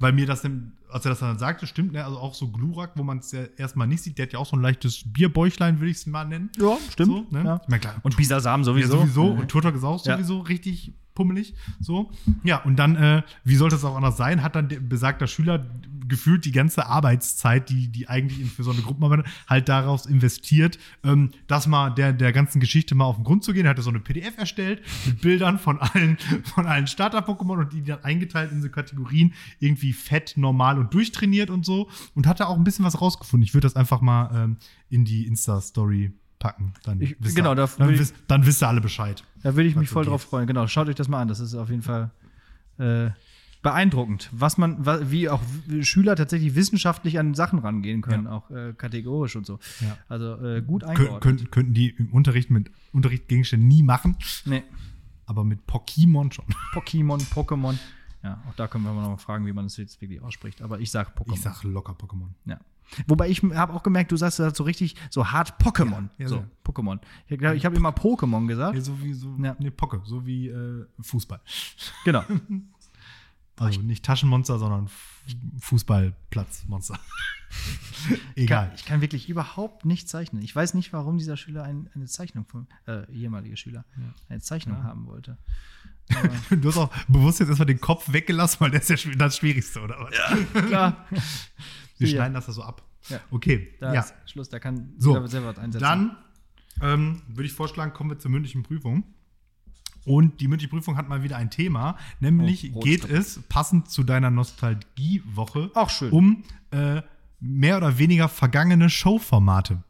Weil mir das, dann, als er das dann sagte, stimmt, ne? Also auch so Glurak, wo man es ja erstmal nicht sieht, der hat ja auch so ein leichtes Bierbäuchlein, würde ich es mal nennen. Ja, stimmt. So, ne? ja. Ich meine, klar, Und Bisasam ja, sowieso. sowieso. Und Turtok ist auch Ja. sowieso richtig pummelig. So. Ja, und dann, äh, wie sollte es auch anders sein, hat dann der besagter Schüler gefühlt die ganze Arbeitszeit, die, die eigentlich für so eine Gruppenarbeit halt daraus investiert, ähm, das mal der, der ganzen Geschichte mal auf den Grund zu gehen. Er hatte so eine PDF erstellt mit Bildern von allen, *laughs* von allen Starter-Pokémon und die dann eingeteilt in so Kategorien, irgendwie fett, normal und durchtrainiert und so. Und hat da auch ein bisschen was rausgefunden. Ich würde das einfach mal ähm, in die Insta-Story packen. Dann Ich- wisst genau, ihr, da dann, ich- dann wisst ihr alle Bescheid. Da würde ich mich voll geht. drauf freuen. Genau, schaut euch das mal an. Das ist auf jeden Fall äh, beeindruckend, was man, wie auch Schüler tatsächlich wissenschaftlich an Sachen rangehen können, Ja. auch äh, kategorisch und so. Ja. Also äh, gut Kön eingeordnet. könnten, könnten die im Unterricht mit Unterrichtsgegenständen nie machen, nee. aber mit Pokémon schon. *laughs* Pokémon, Pokémon. Ja, auch da können wir mal noch mal fragen, wie man das jetzt wirklich ausspricht. Aber ich sage Pokémon. Ich sag locker Pokémon. Ja. Wobei ich habe auch gemerkt, du sagst das so richtig so hart Pokémon. Ja, ja, so, ja. Pokémon. Ich, glaub, ich habe immer Pokémon gesagt. Ja, so wie so, Ja. nee, Pocke, so wie äh, Fußball. Genau. *laughs* Also nicht Taschenmonster, sondern Fußballplatzmonster. *laughs* Ich kann, Egal. ich kann wirklich überhaupt nicht zeichnen. Ich weiß nicht, warum dieser Schüler ein, eine Zeichnung von, äh, ehemalige Schüler, eine Zeichnung haben wollte. *laughs* Du hast auch bewusst jetzt erstmal den Kopf weggelassen, weil der ist ja das Schwierigste, oder was? Ja. Klar. Wir Ja. schneiden das da so ab. Ja. Okay. Da ja. ist Schluss, da kann So, selber was einsetzen. Dann ähm, würde ich vorschlagen, kommen wir zur mündlichen Prüfung. Und die mündliche Prüfung hat mal wieder ein Thema, nämlich Oh, geht es passend zu deiner Nostalgiewoche um äh, mehr oder weniger vergangene Showformate.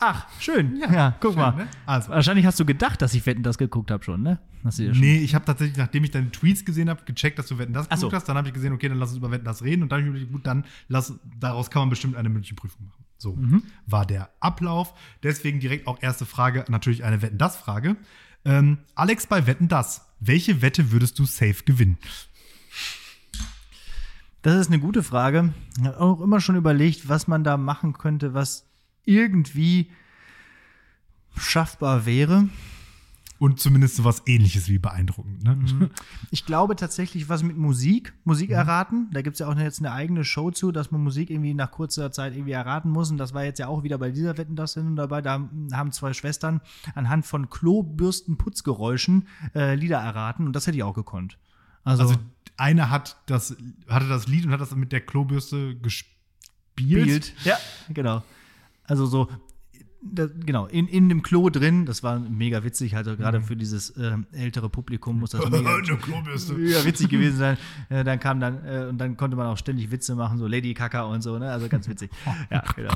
Ach, schön. Ja, guck mal. ne? Also. Wahrscheinlich hast du gedacht, dass ich Wetten das geguckt habe schon, ne? Hast du ja schon. Nee, ich habe tatsächlich, nachdem ich deine Tweets gesehen habe, gecheckt, dass du Wetten das Ach so. geguckt hast. Dann habe ich gesehen, okay, dann lass uns über Wetten das reden. Und dann habe ich mir gedacht, gut, dann lass, daraus kann man bestimmt eine mündliche Prüfung machen. So Mhm. war der Ablauf. Deswegen direkt auch erste Frage, natürlich eine Wetten das Frage. Ähm, Alex bei Wetten das. Welche Wette würdest du safe gewinnen? Das ist eine gute Frage. Ich habe auch immer schon überlegt, was man da machen könnte, was irgendwie schaffbar wäre. Und zumindest sowas ähnliches wie beeindruckend. Ne? Mhm. Ich glaube tatsächlich, was mit Musik, Musik erraten. Da gibt es ja auch jetzt eine eigene Show zu, dass man Musik irgendwie nach kurzer Zeit irgendwie erraten muss. Und das war jetzt ja auch wieder bei dieser Wetten das Sendung dabei. Da haben zwei Schwestern anhand von Klobürstenputzgeräuschen äh, Lieder erraten. Und das hätte ich auch gekonnt. Also, Also einer hat das, hatte das Lied und hat das mit der Klobürste gespielt. Bild. Ja, genau. Also so, da, genau, in, in dem Klo drin, das war mega witzig, also gerade für dieses ähm, ältere Publikum muss das *laughs* mega, mega witzig gewesen sein. Äh, dann kam dann, äh, und dann konnte man auch ständig Witze machen, so Lady Kaka und so, ne? Also ganz witzig. *laughs* Ja, genau.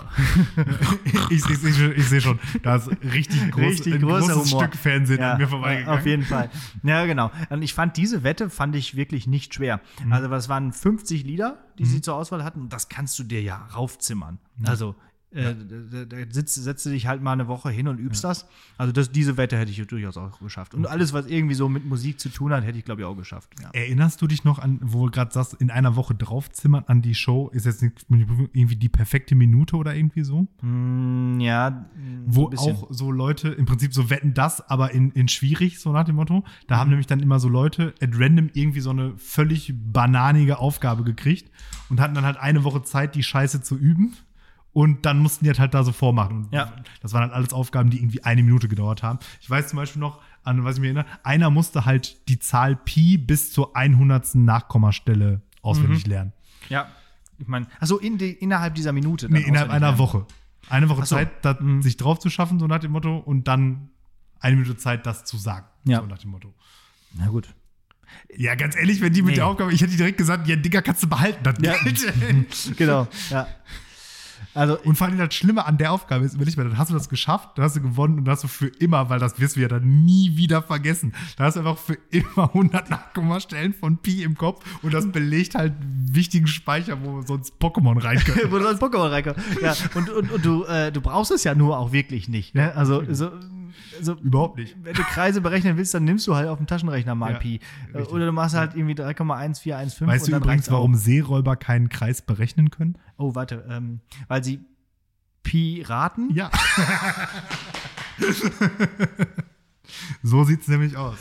ich ich sehe schon, ich seh schon, da ist richtig, groß, Richtig ein großes Humor. Stück Fernsehen Ja, an mir vorbeigegangen. Auf jeden Fall. Ja, genau. Und ich fand diese Wette fand ich wirklich nicht schwer. Mhm. Also es waren 50 Lieder, die sie zur Auswahl hatten. Und das kannst du dir ja raufzimmern. Also äh, da, da sitzt, setzt du dich halt mal eine Woche hin und übst das. Also das, diese Wette hätte ich durchaus auch geschafft. Und alles, was irgendwie so mit Musik zu tun hat, hätte ich, glaube ich, auch geschafft. Ja. Erinnerst du dich noch an, wo du gerade sagst, in einer Woche draufzimmern an die Show? Ist jetzt nicht irgendwie die perfekte Minute oder irgendwie so? Mm, ja, Wo ein bisschen. auch so Leute im Prinzip so wetten das, aber in, in schwierig, so nach dem Motto. Da Mhm. haben nämlich dann immer so Leute at random irgendwie so eine völlig bananige Aufgabe gekriegt und hatten dann halt eine Woche Zeit, die Scheiße zu üben. Und dann mussten die das halt da so vormachen. Und Ja. das waren halt alles Aufgaben, die irgendwie eine Minute gedauert haben. Ich weiß zum Beispiel noch, an was ich mich erinnere, einer musste halt die Zahl Pi bis zur 100. Nachkommastelle auswendig lernen. Ja, ich meine, also in die, innerhalb dieser Minute. Nee, innerhalb einer lernen. Woche. Eine Woche so. Mhm. Zeit, da, sich drauf zu schaffen, so nach dem Motto, und dann eine Minute Zeit, das zu sagen. Ja. So nach dem Motto. Na gut. Ja, ganz ehrlich, wenn die mit Nee. der Aufgabe, ich hätte direkt gesagt, ja, Digga, kannst du behalten, das Ja. Geld. *laughs* Genau, ja. Also, Und vor allem das Schlimme an der Aufgabe ist, überleg mal, dann hast du das geschafft, dann hast du gewonnen und dann hast du für immer, weil das wirst du ja dann nie wieder vergessen. Da hast du einfach für immer 100 Nachkommastellen von Pi im Kopf und das belegt halt einen wichtigen Speicher, wo sonst Pokémon rein *laughs* können. wo als Pokémon reinkommst. Ja, und, und, und du, äh, du brauchst es ja nur auch wirklich nicht. Ne? Also, so, so, Überhaupt nicht. wenn du Kreise berechnen willst, dann nimmst du halt auf dem Taschenrechner mal Ja, Pi. Äh, richtig. Oder du machst halt irgendwie 3,1415 Weißt du übrigens, warum Seeräuber keinen Kreis berechnen können? Oh, warte. Ähm, weil sie Piraten? Ja. *laughs* so sieht's nämlich aus.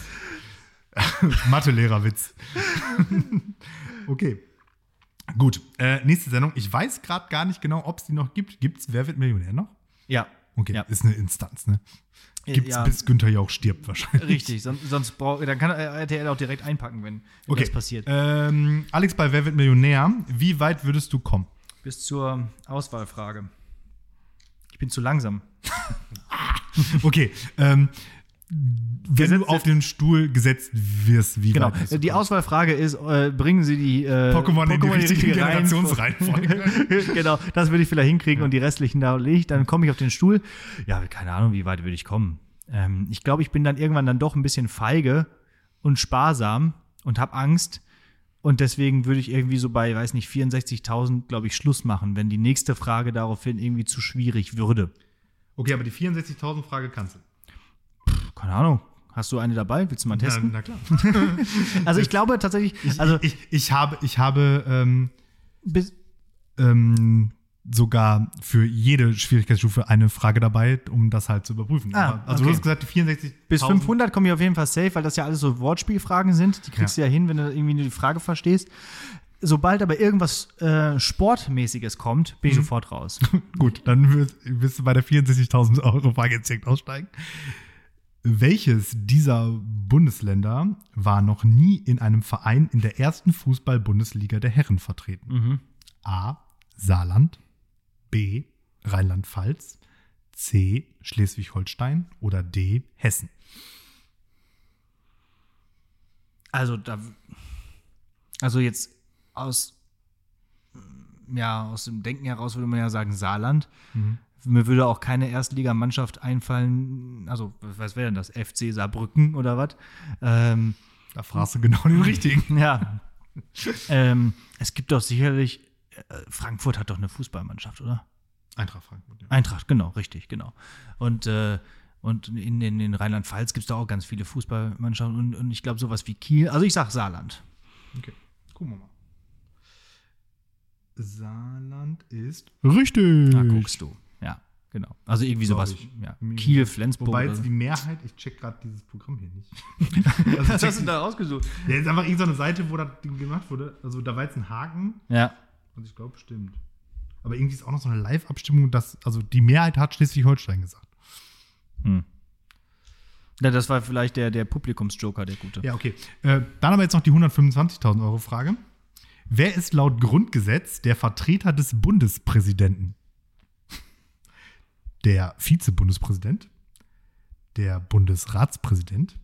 *laughs* Mathelehrer-Witz. *laughs* okay. Gut, äh, nächste Sendung. Ich weiß gerade gar nicht genau, ob es die noch gibt. Gibt's Wer wird Millionär noch? Ja. Okay, Ja. ist eine Instanz, ne? Gibt's ja. bis Günther Jauch stirbt wahrscheinlich. Richtig, sonst, sonst brauch, dann kann er RTL auch direkt einpacken, wenn, wenn Okay. das passiert. Ähm, Alex bei Wer wird Millionär? Wie weit würdest du kommen? Bis zur Auswahlfrage. Ich bin zu langsam. *laughs* Okay, ähm, wenn Gesetz- du auf den Stuhl gesetzt wirst, wie Genau. Die Auswahlfrage ist, äh, bringen Sie die äh, Pokémon in die richtige Reihenfolge- Generationsreihenfolge. *laughs* genau, das würde ich vielleicht hinkriegen und die restlichen da liegt. Dann komme ich auf den Stuhl. Ja, keine Ahnung, wie weit würde ich kommen. Ähm, ich glaube, ich bin dann irgendwann dann doch ein bisschen feige und sparsam und habe Angst. Und deswegen würde ich irgendwie so bei, weiß nicht, 64.000, glaube ich, Schluss machen, wenn die nächste Frage daraufhin irgendwie zu schwierig würde. Okay, aber die 64.000 Frage kannst du. Keine Ahnung. Hast du eine dabei? Willst du mal testen? Na, na klar. *laughs* also ich glaube tatsächlich, also ich, ich habe, ich habe ähm, bis, ähm, sogar für jede Schwierigkeitsstufe eine Frage dabei, um das halt zu überprüfen. Ah, Aber- also okay. du hast gesagt, die 64 Bis 500 komme ich auf jeden Fall safe, weil das ja alles so Wortspielfragen sind. Die kriegst du ja hin, wenn du irgendwie die Frage verstehst. Sobald aber irgendwas äh, Sportmäßiges kommt, bin ich sofort raus. *laughs* Gut, dann wirst, wirst du bei der 64.000 Euro Frage jetzt direkt aussteigen. Welches dieser Bundesländer war noch nie in einem Verein in der ersten Fußball-Bundesliga der Herren vertreten? A. Saarland, B. Rheinland-Pfalz, C. Schleswig-Holstein oder D. Hessen? Also da, also jetzt aus, ja, aus dem Denken heraus würde man ja sagen Saarland, Mir würde auch keine Erstligamannschaft einfallen, also was wäre denn das? FC Saarbrücken oder was? Ähm, Da fragst du genau den richtigen. *laughs* ja. ähm, es gibt doch sicherlich, äh, Frankfurt hat doch eine Fußballmannschaft, oder? Eintracht Frankfurt, ja. Eintracht, genau, richtig, genau. Und, äh, und in, in, in Rheinland-Pfalz gibt es da auch ganz viele Fußballmannschaften und, und ich glaube sowas wie Kiel, also ich sag Saarland. Okay, gucken wir mal. Saarland ist richtig. Da guckst du. Genau. Also irgendwie Glaub sowas. ich. Ja. Kiel, Flensburg. Wobei jetzt so. die Mehrheit, ich check gerade dieses Programm hier nicht. *laughs* *laughs* Was hast du da rausgesucht? Ja, ist einfach irgendeine Seite, wo das Ding gemacht wurde. Also da war jetzt ein Haken Ja. und ich glaube, stimmt. Aber irgendwie ist auch noch so eine Live-Abstimmung, dass, also die Mehrheit hat Schleswig-Holstein gesagt. Hm. Ja, das war vielleicht der, der Publikumsjoker, der gute. Ja, okay. Äh, dann aber jetzt noch die 125.000 Euro Frage. Wer ist laut Grundgesetz der Vertreter des Bundespräsidenten? Der Vizebundespräsident, der Bundesratspräsident,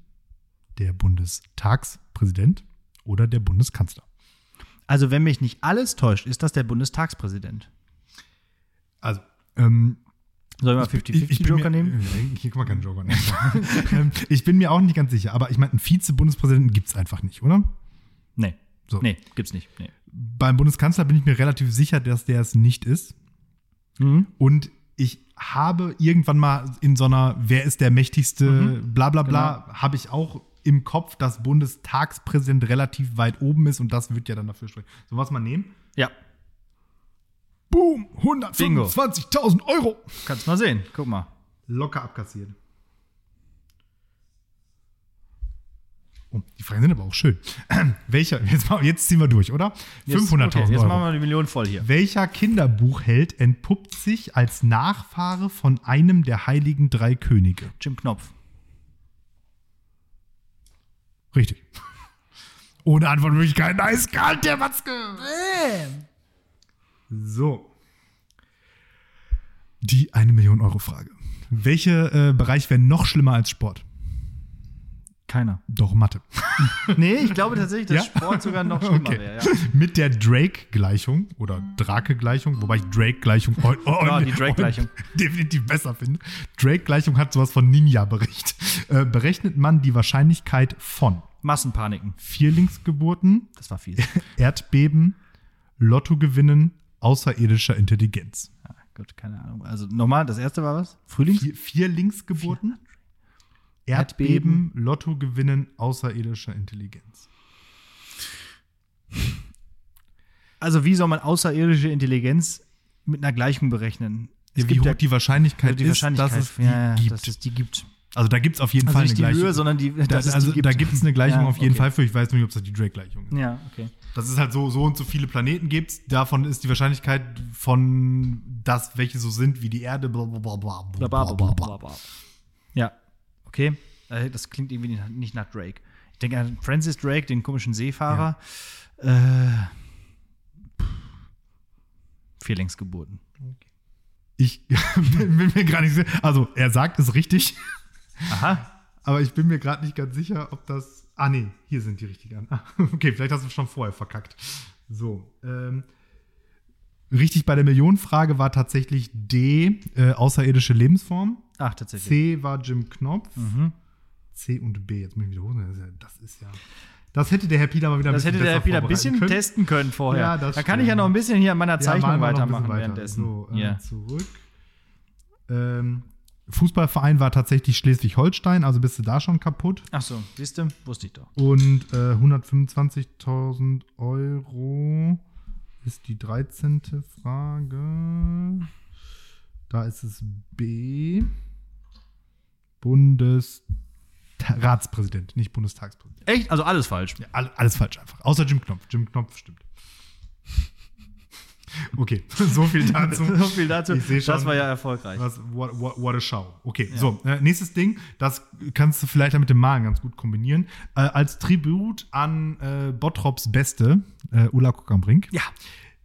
der Bundestagspräsident oder der Bundeskanzler? Also, wenn mich nicht alles täuscht, ist das der Bundestagspräsident. Also, ähm, Soll ich mal ich, ich bin 50-50-Joker mir, nehmen? *laughs* Hier kann man keinen Joker nehmen. *laughs* Ähm, ich bin mir auch nicht ganz sicher, aber ich meine, einen Vize-Bundespräsidenten gibt es einfach nicht, oder? Nee. So. Nee, gibt's nicht. Nee. Beim Bundeskanzler bin ich mir relativ sicher, dass der es nicht ist. Mhm. Und ich habe irgendwann mal in so einer Wer ist der mächtigste, bla bla bla, habe ich auch im Kopf, dass Bundestagspräsident relativ weit oben ist und das wird ja dann dafür sprechen. So was mal nehmen. Ja, Boom, 125.000 Euro. kannst mal sehen. Guck mal. Locker abkassiert. Oh, die Fragen sind aber auch schön. *clears throat* Welcher, jetzt, mal- jetzt ziehen wir durch, oder? 500.000 okay, Jetzt Euro. machen wir die Million voll hier. Welcher Kinderbuchheld entpuppt sich als Nachfahre von einem der heiligen drei Könige? Jim Knopf. Richtig. *laughs* Ohne Antwortmöglichkeit. Nice kalt, der Watzke. So. Die eine Million Euro Frage. Welcher äh, Bereich wäre noch schlimmer als Sport? Keiner. Doch Mathe. *laughs* Nee, ich glaube tatsächlich, dass Ja? Sport sogar noch schlimmer Okay. wäre. Ja. *laughs* Mit der Drake-Gleichung oder Drake-Gleichung, wobei ich Drake-Gleichung *laughs* oh, oh, Ja, die Drake-Gleichung. definitiv besser finde. Drake-Gleichung hat sowas von Ninja-Bericht. Äh, berechnet man die Wahrscheinlichkeit von Massenpaniken. Vierlingsgeburten, Das war fies. Erdbeben, Lottogewinnen, außerirdischer Intelligenz. Ja, gut, keine Ahnung. Also nochmal, das erste war was? Frühlings? Vier, Vierlingsgeburten, Erdbeben, Lottogewinnen, außerirdischer Intelligenz. Also wie soll man außerirdische Intelligenz mit einer Gleichung berechnen? Es Ja, wie gibt hoch ja die Wahrscheinlichkeit, die Wahrscheinlichkeit, ist, dass es die ja, gibt. dass es die gibt. also da gibt es auf jeden Also Fall nicht die eine Gleichung. Höhe, sondern die, Da, dass es also die gibt. da gibt es eine Gleichung Ja, auf jeden okay. Fall für. Ich weiß nicht, ob es die Drake-Gleichung ist. Ja, okay. Das ist halt so, so und so viele Planeten gibt es. Davon ist die Wahrscheinlichkeit von das, welche so sind wie die Erde, bla bla bla bla bla bla bla. bla. Ja, okay. Äh, Das klingt irgendwie nicht nach- Drake. Ich denke an Francis Drake, den komischen Seefahrer. Äh, pff, Vierlingsgeburten. Ich *laughs* bin bin mir gerade nicht sicher. Also, er sagt es richtig, Aha. aber ich bin mir gerade nicht ganz sicher, ob das. Ah, nee, hier sind die richtigen. Ah, *laughs* Okay, vielleicht hast du schon vorher verkackt. So. Ähm, richtig bei der Millionenfrage war tatsächlich D, äh, außerirdische Lebensform. Ach, tatsächlich. C war Jim Knopf. Mhm. C und B. Jetzt muss ich wiederholen. Das ist ja- Das ist ja. Das hätte der Herr Pieler mal wieder ein Das bisschen hätte der besser wieder ein bisschen können. testen können vorher. Ja, das da kann ich stimmt. ja noch ein bisschen hier an meiner Ja, Zeichnung ein weitermachen weiter. währenddessen. So, äh, ja. zurück. Ähm, Fußballverein war tatsächlich Schleswig-Holstein, also bist du da schon kaputt. Ach so, siehst du? Wusste ich doch. Und äh, 125.000 Euro ist die 13. Frage. Da ist es B. Bundesratspräsident, nicht Bundestagspräsident. Echt? Also alles falsch. Ja, all- alles falsch einfach. Außer Jim Knopf. Jim Knopf stimmt. *laughs* Okay, *laughs* so viel dazu. *laughs* so viel dazu. Ich seh das schon. war ja erfolgreich. Was, what, what, what a show. Okay, so, äh, nächstes Ding, das kannst du vielleicht mit dem Malen ganz gut kombinieren. Äh, als Tribut an äh, Bottrops Beste, äh, Ulla Kuckerbrink, Ja.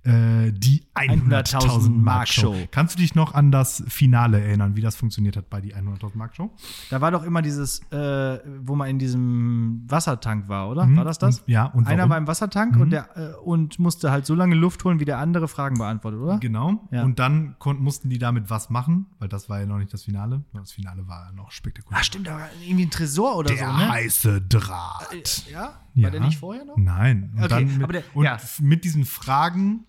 Äh, die 100.000 100.000 Mark Show. Kannst du dich noch an das Finale erinnern, wie das funktioniert hat bei die 100.000 Mark Show? Da war doch immer dieses, äh, wo man in diesem Wassertank war, oder? Mhm. War das das? Und- ja, und Einer warum? Mhm. war im Wassertank und, der, äh, und musste halt so lange Luft holen, wie der andere Fragen beantwortet, oder? Genau. Ja. Und dann mussten die damit was machen, weil das war ja noch nicht das Finale. Das Finale war ja noch spektakulär. Ah, stimmt, da war irgendwie ein Tresor oder der so, ne? heiße Draht. Ja? Ja. War der nicht vorher noch? Nein. Und, Okay, dann mit, der- und ja. mit diesen Fragen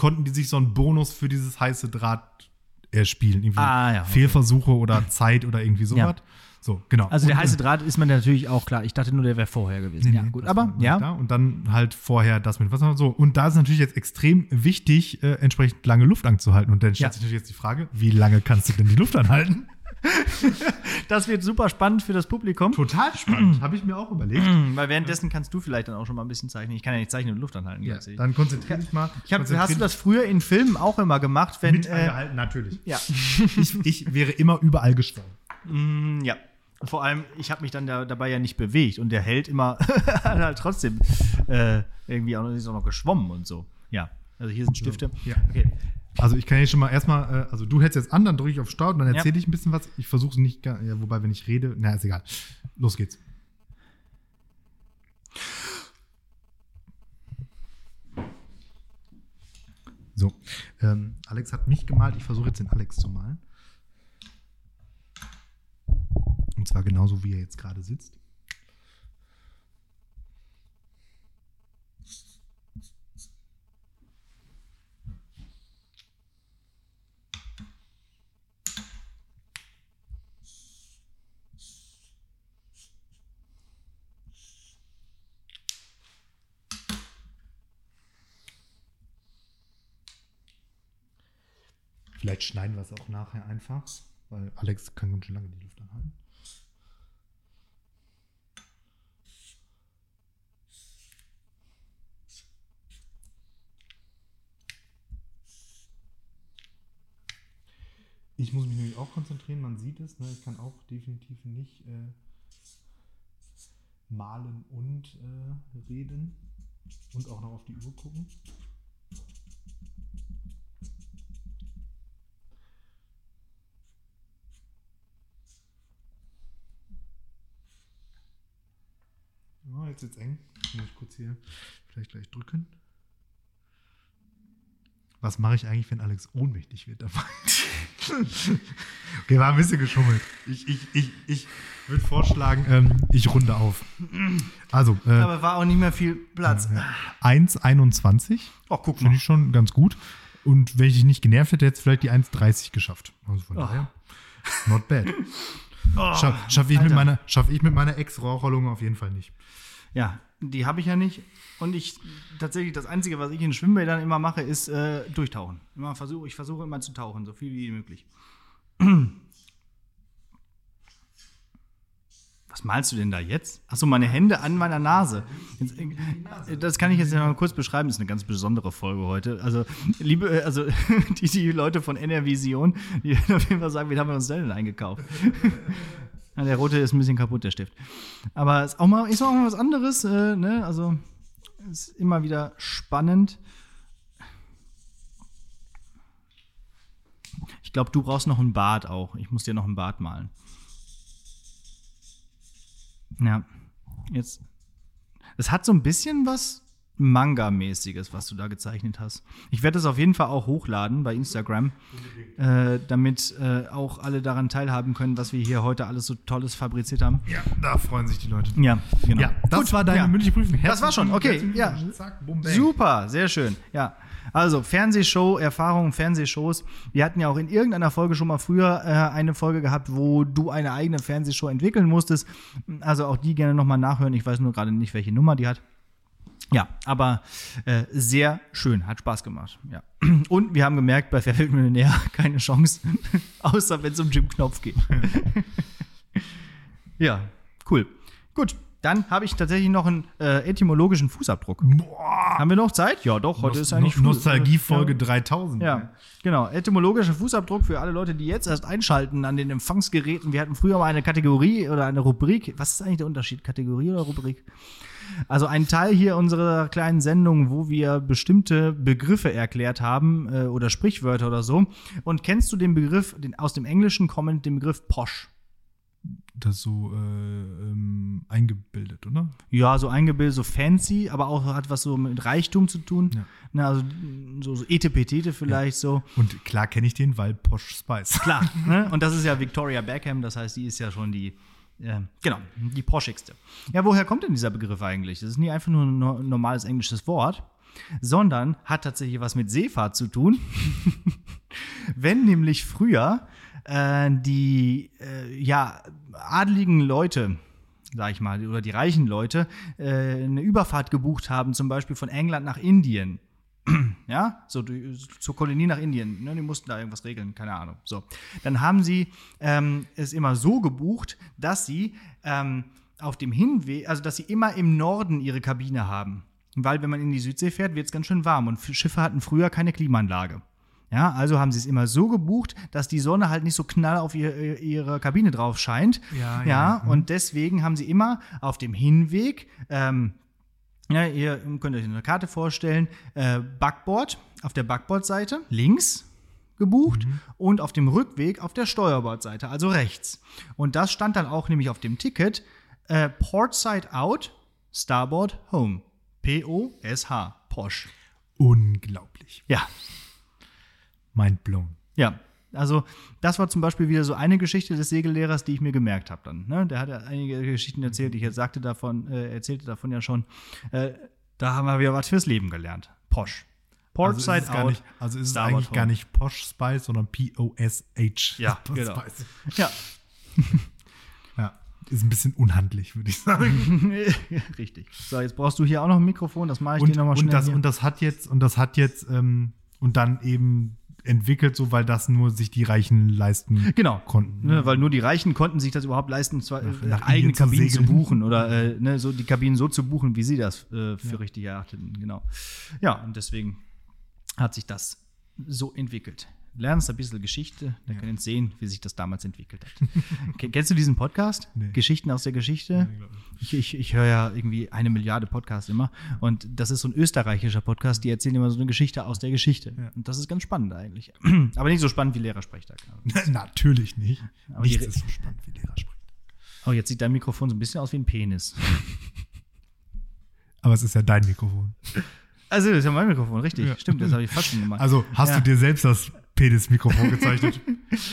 konnten die sich so einen Bonus für dieses heiße Draht erspielen. Irgendwie Ah, ja, okay. Fehlversuche oder Zeit oder irgendwie sowas. Ja. So, genau. Also der Und- heiße Draht ist mir natürlich auch klar. Ich dachte nur, der wäre vorher gewesen. Nee, ja, nee, gut. Aber ja, Da. Und dann halt vorher das mit Wasser. So. Und da ist natürlich jetzt extrem wichtig, äh, entsprechend lange Luft anzuhalten. Und dann stellt Ja. sich natürlich jetzt die Frage, wie lange kannst du denn die Luft anhalten? *laughs* das wird super spannend für das Publikum. Total spannend. Habe ich mir auch überlegt. Weil währenddessen kannst du vielleicht dann auch schon mal ein bisschen zeichnen. Ich kann ja nicht zeichnen und Luft anhalten. Ja, dann konzentrier dich mal. ich hab, hast du das früher in Filmen auch immer gemacht, wenn. mit Äh, angehalten? Natürlich. ja. *laughs* Ich, ich wäre immer überall geschwommen. Mm, ja. Und vor allem, ich habe mich dann da, dabei ja nicht bewegt und der Held immer *laughs* halt trotzdem äh, irgendwie auch noch, ist auch noch geschwommen und so. Ja. Also hier sind Stifte. Ja. Okay. Also ich kann hier schon mal erstmal, äh, also du hältst jetzt an, dann drücke ich auf Start und dann Ja. erzähle ich ein bisschen was. Ich versuche es nicht, ja, wobei wenn ich rede, na ist egal. Los geht's. So, ähm, Alex hat mich gemalt. Ich versuche jetzt den Alex zu malen. Und zwar genauso, wie er jetzt gerade sitzt. Vielleicht schneiden wir es auch nachher einfach, weil Alex kann ganz schön lange die Luft anhalten. Ich muss mich nämlich auch konzentrieren, man sieht es, ne? ich kann auch definitiv nicht äh, malen und äh, reden und auch noch auf die Uhr gucken. Jetzt wird's eng. Muss ich kurz hier vielleicht gleich drücken. Was mache ich eigentlich, wenn Alex ohnmächtig wird dabei? *laughs* okay, war ein bisschen geschummelt. Ich, ich, ich, ich würde vorschlagen, ähm, ich runde auf. Also, äh, Aber war auch nicht mehr viel Platz. 1,21 Oh, guck finde mal. ich schon ganz gut. Und wenn ich dich nicht genervt hätte, hätte es vielleicht die 1,30 geschafft. Also von Oh. daher, not bad. *laughs* Oh, Schaff, Schaffe ich, mit meiner- schaff ich mit meiner Ex-Raucherlunge auf jeden Fall nicht. Ja, die habe ich ja nicht. Und ich tatsächlich das Einzige, was ich in Schwimmbädern immer mache, ist äh, durchtauchen. Immer versuche, ich versuche immer zu tauchen, so viel wie möglich. *clears throat* Was malst du denn da jetzt? Achso, meine Hände an meiner Nase. Jetzt, äh, das kann ich jetzt mal kurz beschreiben. Das ist eine ganz besondere Folge heute. Also, liebe, äh, also *laughs* die, die Leute von NR Vision, die werden *laughs* auf jeden Fall sagen, wie haben wir uns denn eingekauft? Ja, der rote ist ein bisschen kaputt, der Stift. Aber ist auch mal, ist auch mal was anderes, äh, ne? Also ist immer wieder spannend. Ich glaube, du brauchst noch ein Bart auch. Ich muss dir noch ein Bart malen. Ja. Jetzt. Es hat so ein bisschen was Manga-mäßiges, was du da gezeichnet hast. Ich werde das auf jeden Fall auch hochladen bei Instagram, äh, damit äh, auch alle daran teilhaben können, was wir hier heute alles so Tolles fabriziert haben. Ja, da freuen sich die Leute. Ja, genau. Ja, das Gut, war deine ja. mündliche Prüfung. Das war schon, okay, ja. Zack, bang. Super, sehr schön. Ja. Also, Fernsehshow, Erfahrungen, Fernsehshows. Wir hatten ja auch in irgendeiner Folge schon mal früher äh, eine Folge gehabt, wo du eine eigene Fernsehshow entwickeln musstest. Also auch die gerne nochmal nachhören. Ich weiß nur gerade nicht, welche Nummer die hat. Ja, aber äh, sehr schön, hat Spaß gemacht. Ja. *clears throat* Und wir haben gemerkt, bei wird Millionär *laughs* keine Chance, *laughs* außer wenn es um Jim Knopf geht. *laughs* ja, cool. Gut, dann habe ich tatsächlich noch einen äh, etymologischen Fußabdruck. Boah. Haben wir noch Zeit? Ja, doch, heute ist eigentlich No- Nostalgie-Folge Ja. 3000. Ja, genau. Etymologischer Fußabdruck für alle Leute, die jetzt erst einschalten an den Empfangsgeräten. Wir hatten früher mal eine Kategorie oder eine Rubrik. Was ist eigentlich der Unterschied? Kategorie oder Rubrik? Also ein Teil hier unserer kleinen Sendung, wo wir bestimmte Begriffe erklärt haben äh, oder Sprichwörter oder so. Und kennst du den Begriff, den, aus dem Englischen kommend, den Begriff posh? Das so äh, ähm, eingebildet, oder? Ja, so eingebildet, so fancy, aber auch hat was so mit Reichtum zu tun. Ja. Na, also so, so Etepetete vielleicht so. Und klar kenne ich den, weil Posh Spice. Klar. *laughs* ne? Und das ist ja Victoria Beckham, das heißt, die ist ja schon die, äh, genau, die poschigste. Ja, woher kommt denn dieser Begriff eigentlich? Das ist nie einfach nur ein no- normales englisches Wort, sondern hat tatsächlich was mit Seefahrt zu tun. *laughs* Wenn nämlich früher äh, die äh, ja, adligen Leute, sag ich mal, oder die reichen Leute äh, eine Überfahrt gebucht haben, zum Beispiel von England nach Indien. *clears throat* Ja, so du- zur Kolonie nach Indien. Ne, die mussten da irgendwas regeln, keine Ahnung. So, dann haben sie ähm, es immer so gebucht, dass sie ähm, auf dem Hinweg, also dass sie immer im Norden ihre Kabine haben. Weil wenn man in die Südsee fährt, wird es ganz schön warm und Schiffe hatten früher keine Klimaanlage. Ja, also haben sie es immer so gebucht, dass die Sonne halt nicht so knall auf ihr, ihre Kabine drauf scheint. Ja, ja, ja, und deswegen haben sie immer auf dem Hinweg, ähm, ja, ihr könnt euch eine Karte vorstellen, äh, Backbord auf der Backbordseite links gebucht und auf dem Rückweg auf der Steuerbordseite, also rechts. Und das stand dann auch nämlich auf dem Ticket äh, Port Side Out, Starboard Home. P-O-S-H, Posh. Unglaublich. Ja, Mind blown. Ja, also das war zum Beispiel wieder so eine Geschichte des Segellehrers, die ich mir gemerkt habe dann. Ne? Der hat ja einige Geschichten erzählt, ich jetzt sagte davon, äh, erzählte davon ja schon. Äh, da haben wir wieder was fürs Leben gelernt. Posh. Port Also Side ist es gar Out. nicht, also ist es Starboard eigentlich gar nicht Posh Spice, sondern P-O-S-H. Ja, *laughs* genau. Spice. Ja, *laughs* Ja, ist ein bisschen unhandlich, würde ich sagen. *laughs* richtig. So, jetzt brauchst du hier auch noch ein Mikrofon, das mache ich und, dir nochmal schnell. und, das, und das hat jetzt, und das hat jetzt, ähm, und dann eben entwickelt, so weil das nur sich die Reichen leisten Genau. konnten. Ne, weil nur die Reichen konnten sich das überhaupt leisten, zwar, äh, nach eigene zu Kabinen zu, segeln. buchen oder äh, ne, so die Kabinen so zu buchen, wie sie das äh, für richtig erachteten. Genau. Ja, und deswegen hat sich das so entwickelt. Lernst ein bisschen Geschichte, dann können wir sehen, wie sich das damals entwickelt hat. *laughs* Ken- Kennst du diesen Podcast? Nee. Geschichten aus der Geschichte? Ich, ich, ich höre ja irgendwie eine Milliarde Podcasts immer. Und das ist so ein österreichischer Podcast, die erzählen immer so eine Geschichte aus der Geschichte. Ja. Und das ist ganz spannend eigentlich. *clears throat* Aber nicht so spannend wie Lehrersprechtag. *laughs* Natürlich nicht. Aber Nichts ist so spannend wie Lehrer spricht. Oh, jetzt sieht dein Mikrofon so ein bisschen aus wie ein Penis. *laughs* Aber es ist ja dein Mikrofon. Also, das ist ja mein Mikrofon, richtig. Ja. Stimmt, das habe ich fast schon gemacht. Also hast Ja. du dir selbst das Penis-Mikrofon gezeichnet? *laughs*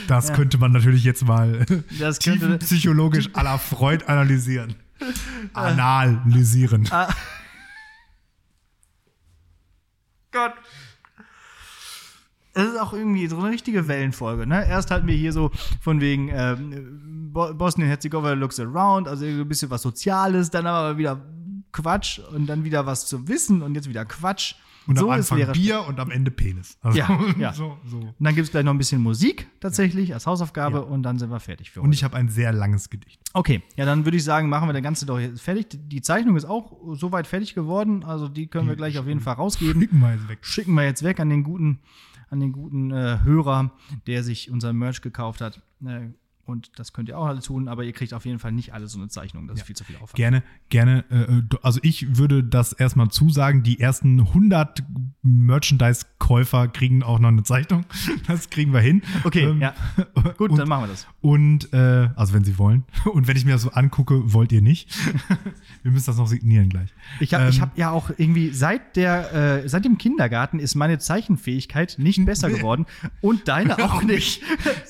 Das könnte man natürlich jetzt mal Das *laughs* könnte- tiefenpsychologisch à la Freud analysieren. *laughs* Analysieren. Ah. Gott. Das ist auch irgendwie so eine richtige Wellenfolge. Ne? Erst hatten wir hier so von wegen ähm, Bo- Bosnien-Herzegowina looks around, also so ein bisschen was Soziales, dann aber wieder Quatsch und dann wieder was zu wissen und jetzt wieder Quatsch. Und so am Anfang. Bier und am Ende Penis. Also, Ja, *laughs* ja. So, so. Und dann gibt es gleich noch ein bisschen Musik tatsächlich als Hausaufgabe Ja. und dann sind wir fertig für Und heute. ich habe ein sehr langes Gedicht. Okay, ja, dann würde ich sagen, machen wir das Ganze doch jetzt fertig. Die Zeichnung ist auch soweit fertig geworden, also die können wir gleich auf jeden Fall rausgeben. Knicken wir jetzt weg. Schicken wir jetzt weg an den guten, an den guten äh, Hörer, der sich unser Merch gekauft hat. Äh, und das könnt ihr auch alle tun, aber ihr kriegt auf jeden Fall nicht alle so eine Zeichnung. Das ist viel zu viel Aufwand. Gerne, gerne. Äh, du- also ich würde das erstmal zusagen. Die ersten 100 Merchandise-Käufer kriegen auch noch eine Zeichnung. *laughs* Das kriegen wir hin. Okay, Ähm, ja. *laughs* Gut, und, dann machen wir das. Und, äh, also wenn sie wollen. *laughs* Und wenn ich mir das so angucke, wollt ihr nicht. wir müssen das noch signieren gleich. Ich habe ich Ähm, hab ja auch irgendwie seit der äh, seit dem Kindergarten ist meine Zeichenfähigkeit nicht besser geworden und deine auch nicht.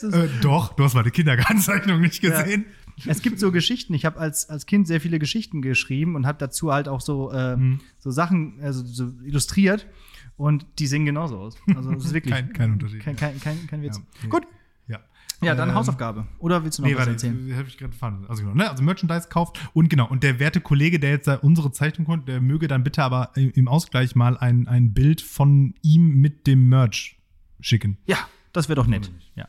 Äh, doch, du hast meine Kindergartenzeichnung nicht gesehen. Es gibt so Geschichten. Ich habe als, als Kind sehr viele Geschichten geschrieben und habe dazu halt auch so, ähm, Mhm. so Sachen also so illustriert. Und die sehen genauso aus. Also es ist wirklich Kein- kein Unterschied, Kein, kein, kein, kein Witz. Ja, nee. Gut. Ja. Ja, dann Ähm, Hausaufgabe. Oder willst du noch Nee, was warte, erzählen? habe ich gerade verstanden. Also genau, ne? also Merchandise kauft und genau, und der werte Kollege, der jetzt unsere Zeichnung kommt, der möge dann bitte aber im Ausgleich mal ein, ein Bild von ihm mit dem Merch schicken. Ja, das wäre doch nett. Ja.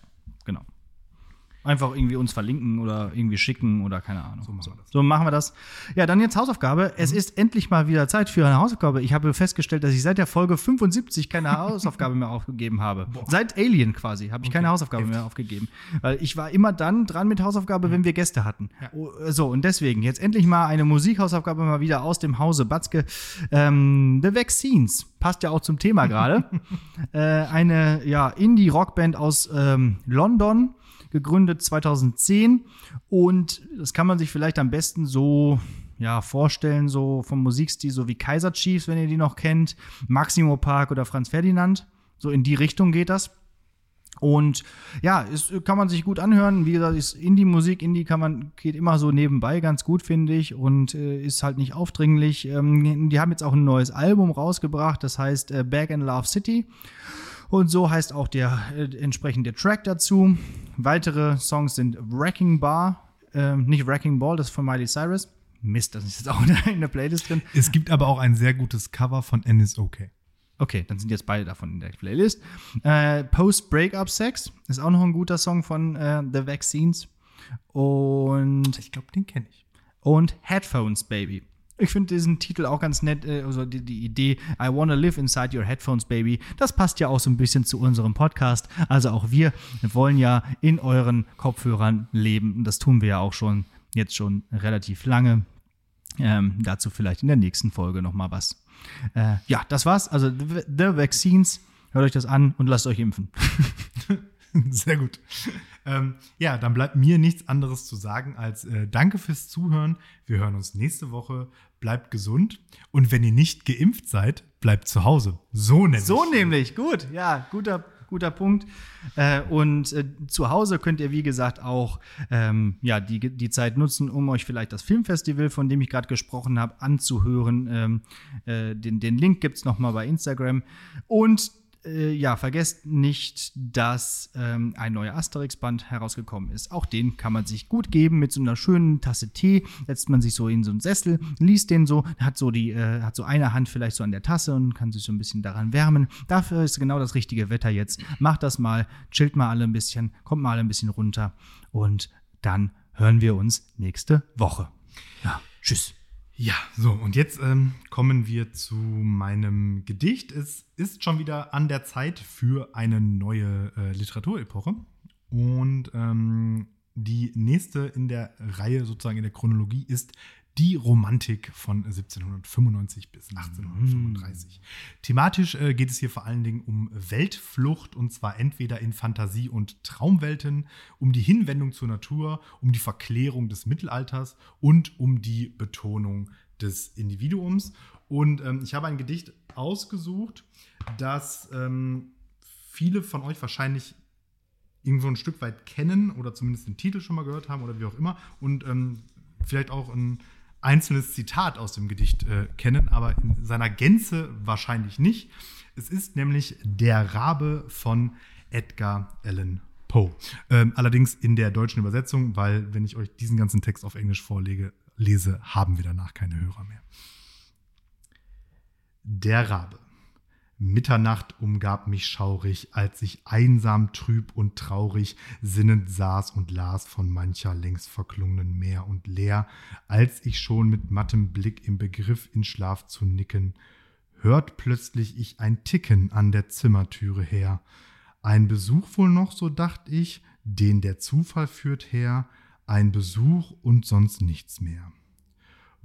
Einfach irgendwie uns verlinken oder irgendwie schicken oder keine Ahnung. So machen wir das. So machen wir das. Ja, dann jetzt Hausaufgabe. Es ist endlich mal wieder Zeit für eine Hausaufgabe. Ich habe festgestellt, dass ich seit der Folge 75 keine *laughs* Hausaufgabe mehr aufgegeben habe. Seit Alien quasi habe ich keine Hausaufgabe mehr aufgegeben. Weil ich war immer dann dran mit Hausaufgabe, wenn wir Gäste hatten. Oh, So, und deswegen jetzt endlich mal eine Musikhausaufgabe mal wieder aus dem Hause Batzke. Ähm, The Vaccines. Passt ja auch zum Thema gerade. *laughs* äh, eine ja, Indie-Rockband aus ähm, London gegründet 2010 und das kann man sich vielleicht am besten so ja, vorstellen, so vom Musikstil, so wie Kaiser Chiefs, wenn ihr die noch kennt, Maximo Park oder Franz Ferdinand. So in die Richtung geht das. Und ja, es kann man sich gut anhören. Wie gesagt, ist Indie-Musik, Indie kann man, geht immer so nebenbei ganz gut, finde ich, und äh, ist halt nicht aufdringlich. Ähm, die haben jetzt auch ein neues Album rausgebracht, das heißt äh, Back in Love City. Und so heißt auch der äh, entsprechende Track dazu. Weitere Songs sind Wrecking Bar, äh, nicht Wrecking Ball, das ist von Miley Cyrus. Mist, das ist jetzt auch *laughs* in der Playlist drin. Es gibt aber auch ein sehr gutes Cover von Ennis OK. Okay, dann sind jetzt beide davon in der Playlist. Äh, Post-Breakup Sex ist auch noch ein guter Song von äh, The Vaccines. Und, Ich glaube, den kenne ich. und Headphones Baby. Ich finde diesen Titel auch ganz nett, äh, also die, die Idee, I wanna live inside your headphones, baby. Das passt ja auch so ein bisschen zu unserem Podcast. Also auch wir wollen ja in euren Kopfhörern leben. Und das tun wir ja auch schon jetzt schon relativ lange. Ähm, dazu vielleicht in der nächsten Folge noch mal was. Äh, ja, das war's. Also The, The Vaccines. Hört euch das an und lasst euch impfen. *laughs* Sehr gut. Ähm, ja, dann bleibt mir nichts anderes zu sagen als äh, Danke fürs Zuhören. Wir hören uns nächste Woche. Bleibt gesund. Und wenn ihr nicht geimpft seid, bleibt zu Hause. So nämlich. So nämlich, gut, ja, guter, guter Punkt. Äh, und äh, zu Hause könnt ihr, wie gesagt, auch ähm, ja, die, die Zeit nutzen, um euch vielleicht das Filmfestival, von dem ich gerade gesprochen habe, anzuhören. Ähm, äh, den, den Link gibt es nochmal bei Instagram. Und äh, ja, vergesst nicht, dass ähm, ein neuer Asterix-Band herausgekommen ist. Auch den kann man sich gut geben mit so einer schönen Tasse Tee. Setzt man sich so in so einen Sessel, liest den so, hat so die, äh, hat so eine Hand vielleicht so an der Tasse und kann sich so ein bisschen daran wärmen. Dafür ist genau das richtige Wetter jetzt. Macht das mal, chillt mal alle ein bisschen, kommt mal ein bisschen runter und dann hören wir uns nächste Woche. Ja, tschüss. Ja, so, und jetzt ähm, kommen wir zu meinem Gedicht. Es ist schon wieder an der Zeit für eine neue äh, Literaturepoche. Und ähm, die nächste in der Reihe, sozusagen in der Chronologie, ist die Romantik von 1795 bis 1835. Thematisch äh, geht es hier vor allen Dingen um Weltflucht und zwar entweder in Fantasie- und Traumwelten, um die Hinwendung zur Natur, um die Verklärung des Mittelalters und um die Betonung des Individuums. Und ähm, ich habe ein Gedicht ausgesucht, das ähm, viele von euch wahrscheinlich irgendwo ein Stück weit kennen oder zumindest den Titel schon mal gehört haben oder wie auch immer und ähm, vielleicht auch ein einzelnes Zitat aus dem Gedicht äh, kennen, aber in seiner Gänze wahrscheinlich nicht. Es ist nämlich Der Rabe von Edgar Allan Poe. Ähm, allerdings in der deutschen Übersetzung, weil wenn ich euch diesen ganzen Text auf Englisch vorlege, lese, haben wir danach keine Hörer mehr. Der Rabe. Mitternacht umgab mich schaurig, als ich einsam, trüb und traurig sinnend saß und las von mancher längst verklungenen Meer und leer, als ich schon mit mattem Blick im Begriff in Schlaf zu nicken, hört plötzlich ich ein Ticken an der Zimmertüre her. Ein Besuch wohl noch, so dacht ich, den der Zufall führt her, ein Besuch und sonst nichts mehr.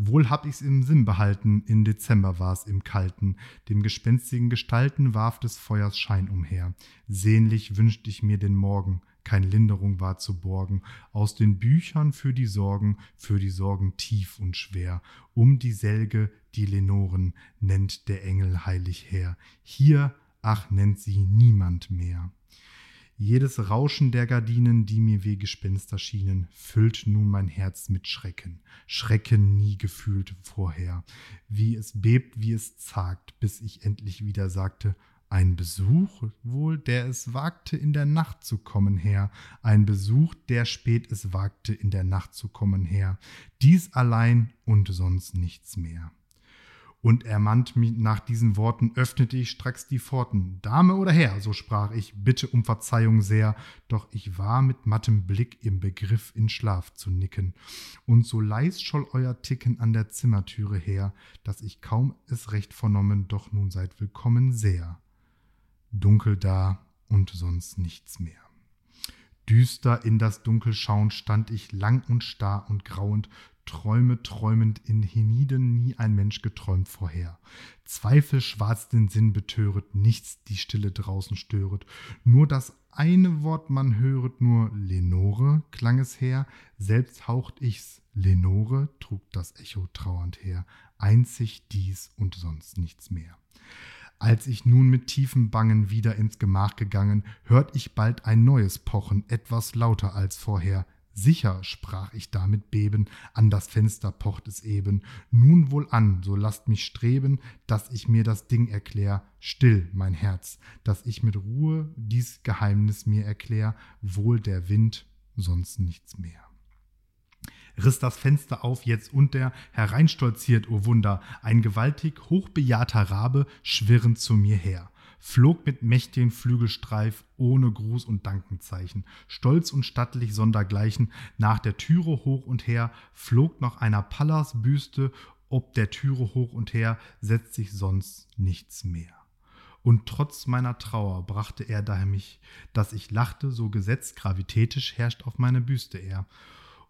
Wohl hab ich's im Sinn behalten, in Dezember war's im Kalten, dem gespenstigen Gestalten warf des Feuers Schein umher. Sehnlich wünscht ich mir den Morgen, kein Linderung war zu borgen, aus den Büchern für die Sorgen, für die Sorgen tief und schwer. Um die Selge, die Lenoren, nennt der Engel heilig her. Hier, ach, nennt sie niemand mehr. Jedes Rauschen der Gardinen, die mir wie Gespenster schienen, füllt nun mein Herz mit Schrecken. Schrecken nie gefühlt vorher. Wie es bebt, wie es zagt, bis ich endlich wieder sagte, ein Besuch wohl, der es wagte, in der Nacht zu kommen her. Ein Besuch, der spät es wagte, in der Nacht zu kommen her. Dies allein und sonst nichts mehr. Und ermannt mich nach diesen Worten, öffnete ich stracks die Pforten. Dame oder Herr, so sprach ich, bitte um Verzeihung sehr, doch ich war mit mattem Blick im Begriff in Schlaf zu nicken. Und so leis scholl euer Ticken an der Zimmertüre her, dass ich kaum es recht vernommen, doch nun seid willkommen sehr. Dunkel da und sonst nichts mehr. Düster in das Dunkel schauend stand ich lang und starr und grauend, Träume träumend in Hieniden nie ein Mensch geträumt vorher. Zweifel schwarz den Sinn betöret, nichts die Stille draußen störet, nur das eine Wort man höret, nur Lenore klang es her, selbst haucht ich's, Lenore trug das Echo trauernd her, einzig dies und sonst nichts mehr. Als ich nun mit tiefem Bangen wieder ins Gemach gegangen, hört ich bald ein neues Pochen, etwas lauter als vorher. Sicher, sprach ich da mit Beben, an das Fenster pocht es eben. Nun wohl an, so lasst mich streben, dass ich mir das Ding erklär. Still, mein Herz, dass ich mit Ruhe dies Geheimnis mir erklär, wohl der Wind, sonst nichts mehr riss das Fenster auf jetzt und der hereinstolziert, o oh Wunder, ein gewaltig hochbejahrter Rabe schwirrend zu mir her flog mit mächtigen Flügelstreif ohne Gruß und Dankenzeichen, stolz und stattlich sondergleichen, nach der Türe hoch und her, flog noch einer Pallas Büste, ob der Türe hoch und her, setzt sich sonst nichts mehr. Und trotz meiner Trauer brachte er daher mich, dass ich lachte, so gesetzt gravitätisch herrscht auf meine Büste er,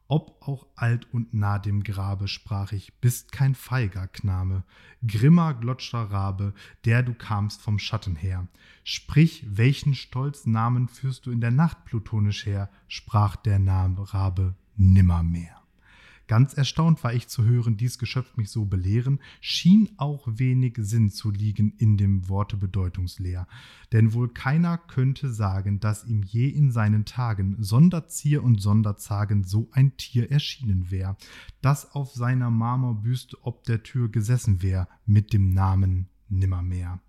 ob auch alt und nah dem Grabe, sprach ich, bist kein feiger Kname, grimmer glotscher Rabe, der du kamst vom Schatten her. Sprich, welchen stolz Namen führst du in der Nacht plutonisch her, sprach der Name Rabe nimmermehr. Ganz erstaunt war ich zu hören, dies Geschöpf mich so belehren, schien auch wenig Sinn zu liegen in dem Worte bedeutungsleer. Denn wohl keiner könnte sagen, dass ihm je in seinen Tagen Sonderzier und Sonderzagen so ein Tier erschienen wär, das auf seiner Marmorbüste ob der Tür gesessen wär, mit dem Namen Nimmermehr.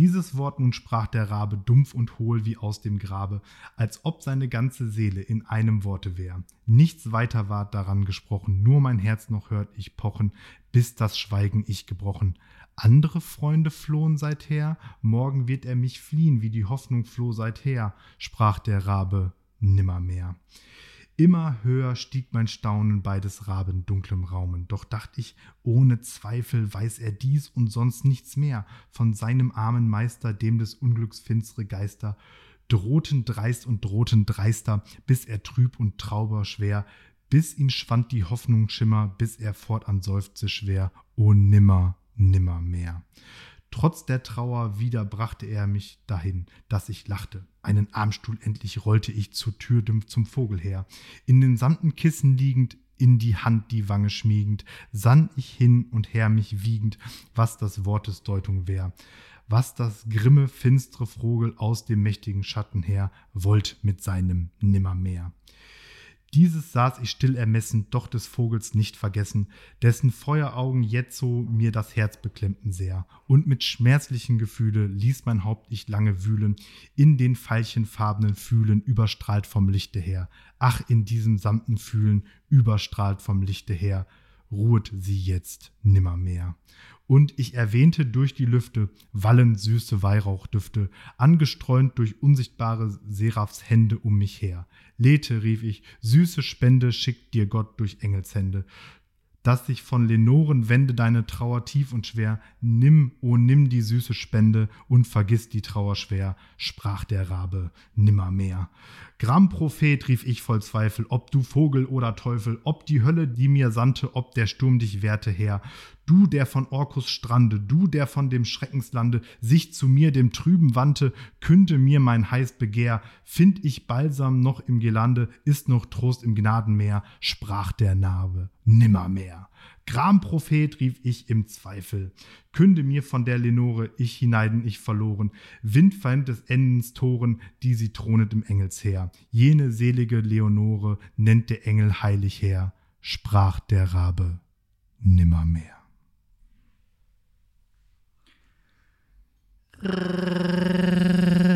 Dieses Wort nun sprach der Rabe dumpf und hohl wie aus dem Grabe, als ob seine ganze Seele in einem Worte wär. Nichts weiter ward daran gesprochen, nur mein Herz noch hört ich pochen, bis das Schweigen ich gebrochen. Andere Freunde flohen seither, morgen wird er mich fliehen, wie die Hoffnung floh seither, sprach der Rabe nimmermehr. Immer höher stieg mein Staunen bei des Raben dunklem Raumen, doch dacht ich, ohne Zweifel weiß er dies und sonst nichts mehr von seinem armen Meister, dem des Unglücks finstere Geister drohten dreist und drohten dreister, bis er trüb und trauber schwer, bis ihn schwand die Hoffnung Schimmer, bis er fortan seufzte schwer, o nimmer, nimmer mehr. Trotz der Trauer wieder brachte er mich dahin, dass ich lachte. Einen Armstuhl endlich rollte ich zur Tür zum Vogel her. In den samten Kissen liegend, in die Hand die Wange schmiegend, sann ich hin und her mich wiegend, was das Wortes Deutung wär. Was das grimme, finstre Vogel aus dem mächtigen Schatten her wollt mit seinem Nimmermehr. Dieses saß ich still ermessen, doch des Vogels nicht vergessen, dessen Feueraugen jetzo mir das Herz beklemmten sehr, und mit schmerzlichen Gefühle ließ mein Haupt ich lange wühlen, in den veilchenfarbenen Fühlen überstrahlt vom Lichte her. Ach, in diesem samten Fühlen überstrahlt vom Lichte her, ruhet sie jetzt nimmermehr und ich erwähnte durch die Lüfte wallend süße Weihrauchdüfte, angestreunt durch unsichtbare Seraphs Hände um mich her. Lethe, rief ich, süße Spende schickt dir Gott durch Engelshände dass sich von Lenoren wende deine Trauer tief und schwer. Nimm, o oh, nimm die süße Spende und vergiss die Trauer schwer, sprach der Rabe nimmermehr. Gramprophet, rief ich voll Zweifel, ob du Vogel oder Teufel, ob die Hölle, die mir sandte, ob der Sturm dich wehrte her. Du, der von Orkus Strande, du, der von dem Schreckenslande sich zu mir dem Trüben wandte, künde mir mein heiß Begehr, find ich Balsam noch im Gelande, ist noch Trost im Gnadenmeer, sprach der Narbe nimmermehr. Gramprophet, rief ich im Zweifel. Künde mir von der Lenore, ich hineiden, ich verloren. Windfeind des Endens Toren, die sie thronet im Engelsheer. Jene selige Leonore nennt der Engel heilig her, sprach der Rabe nimmermehr. Rrrr.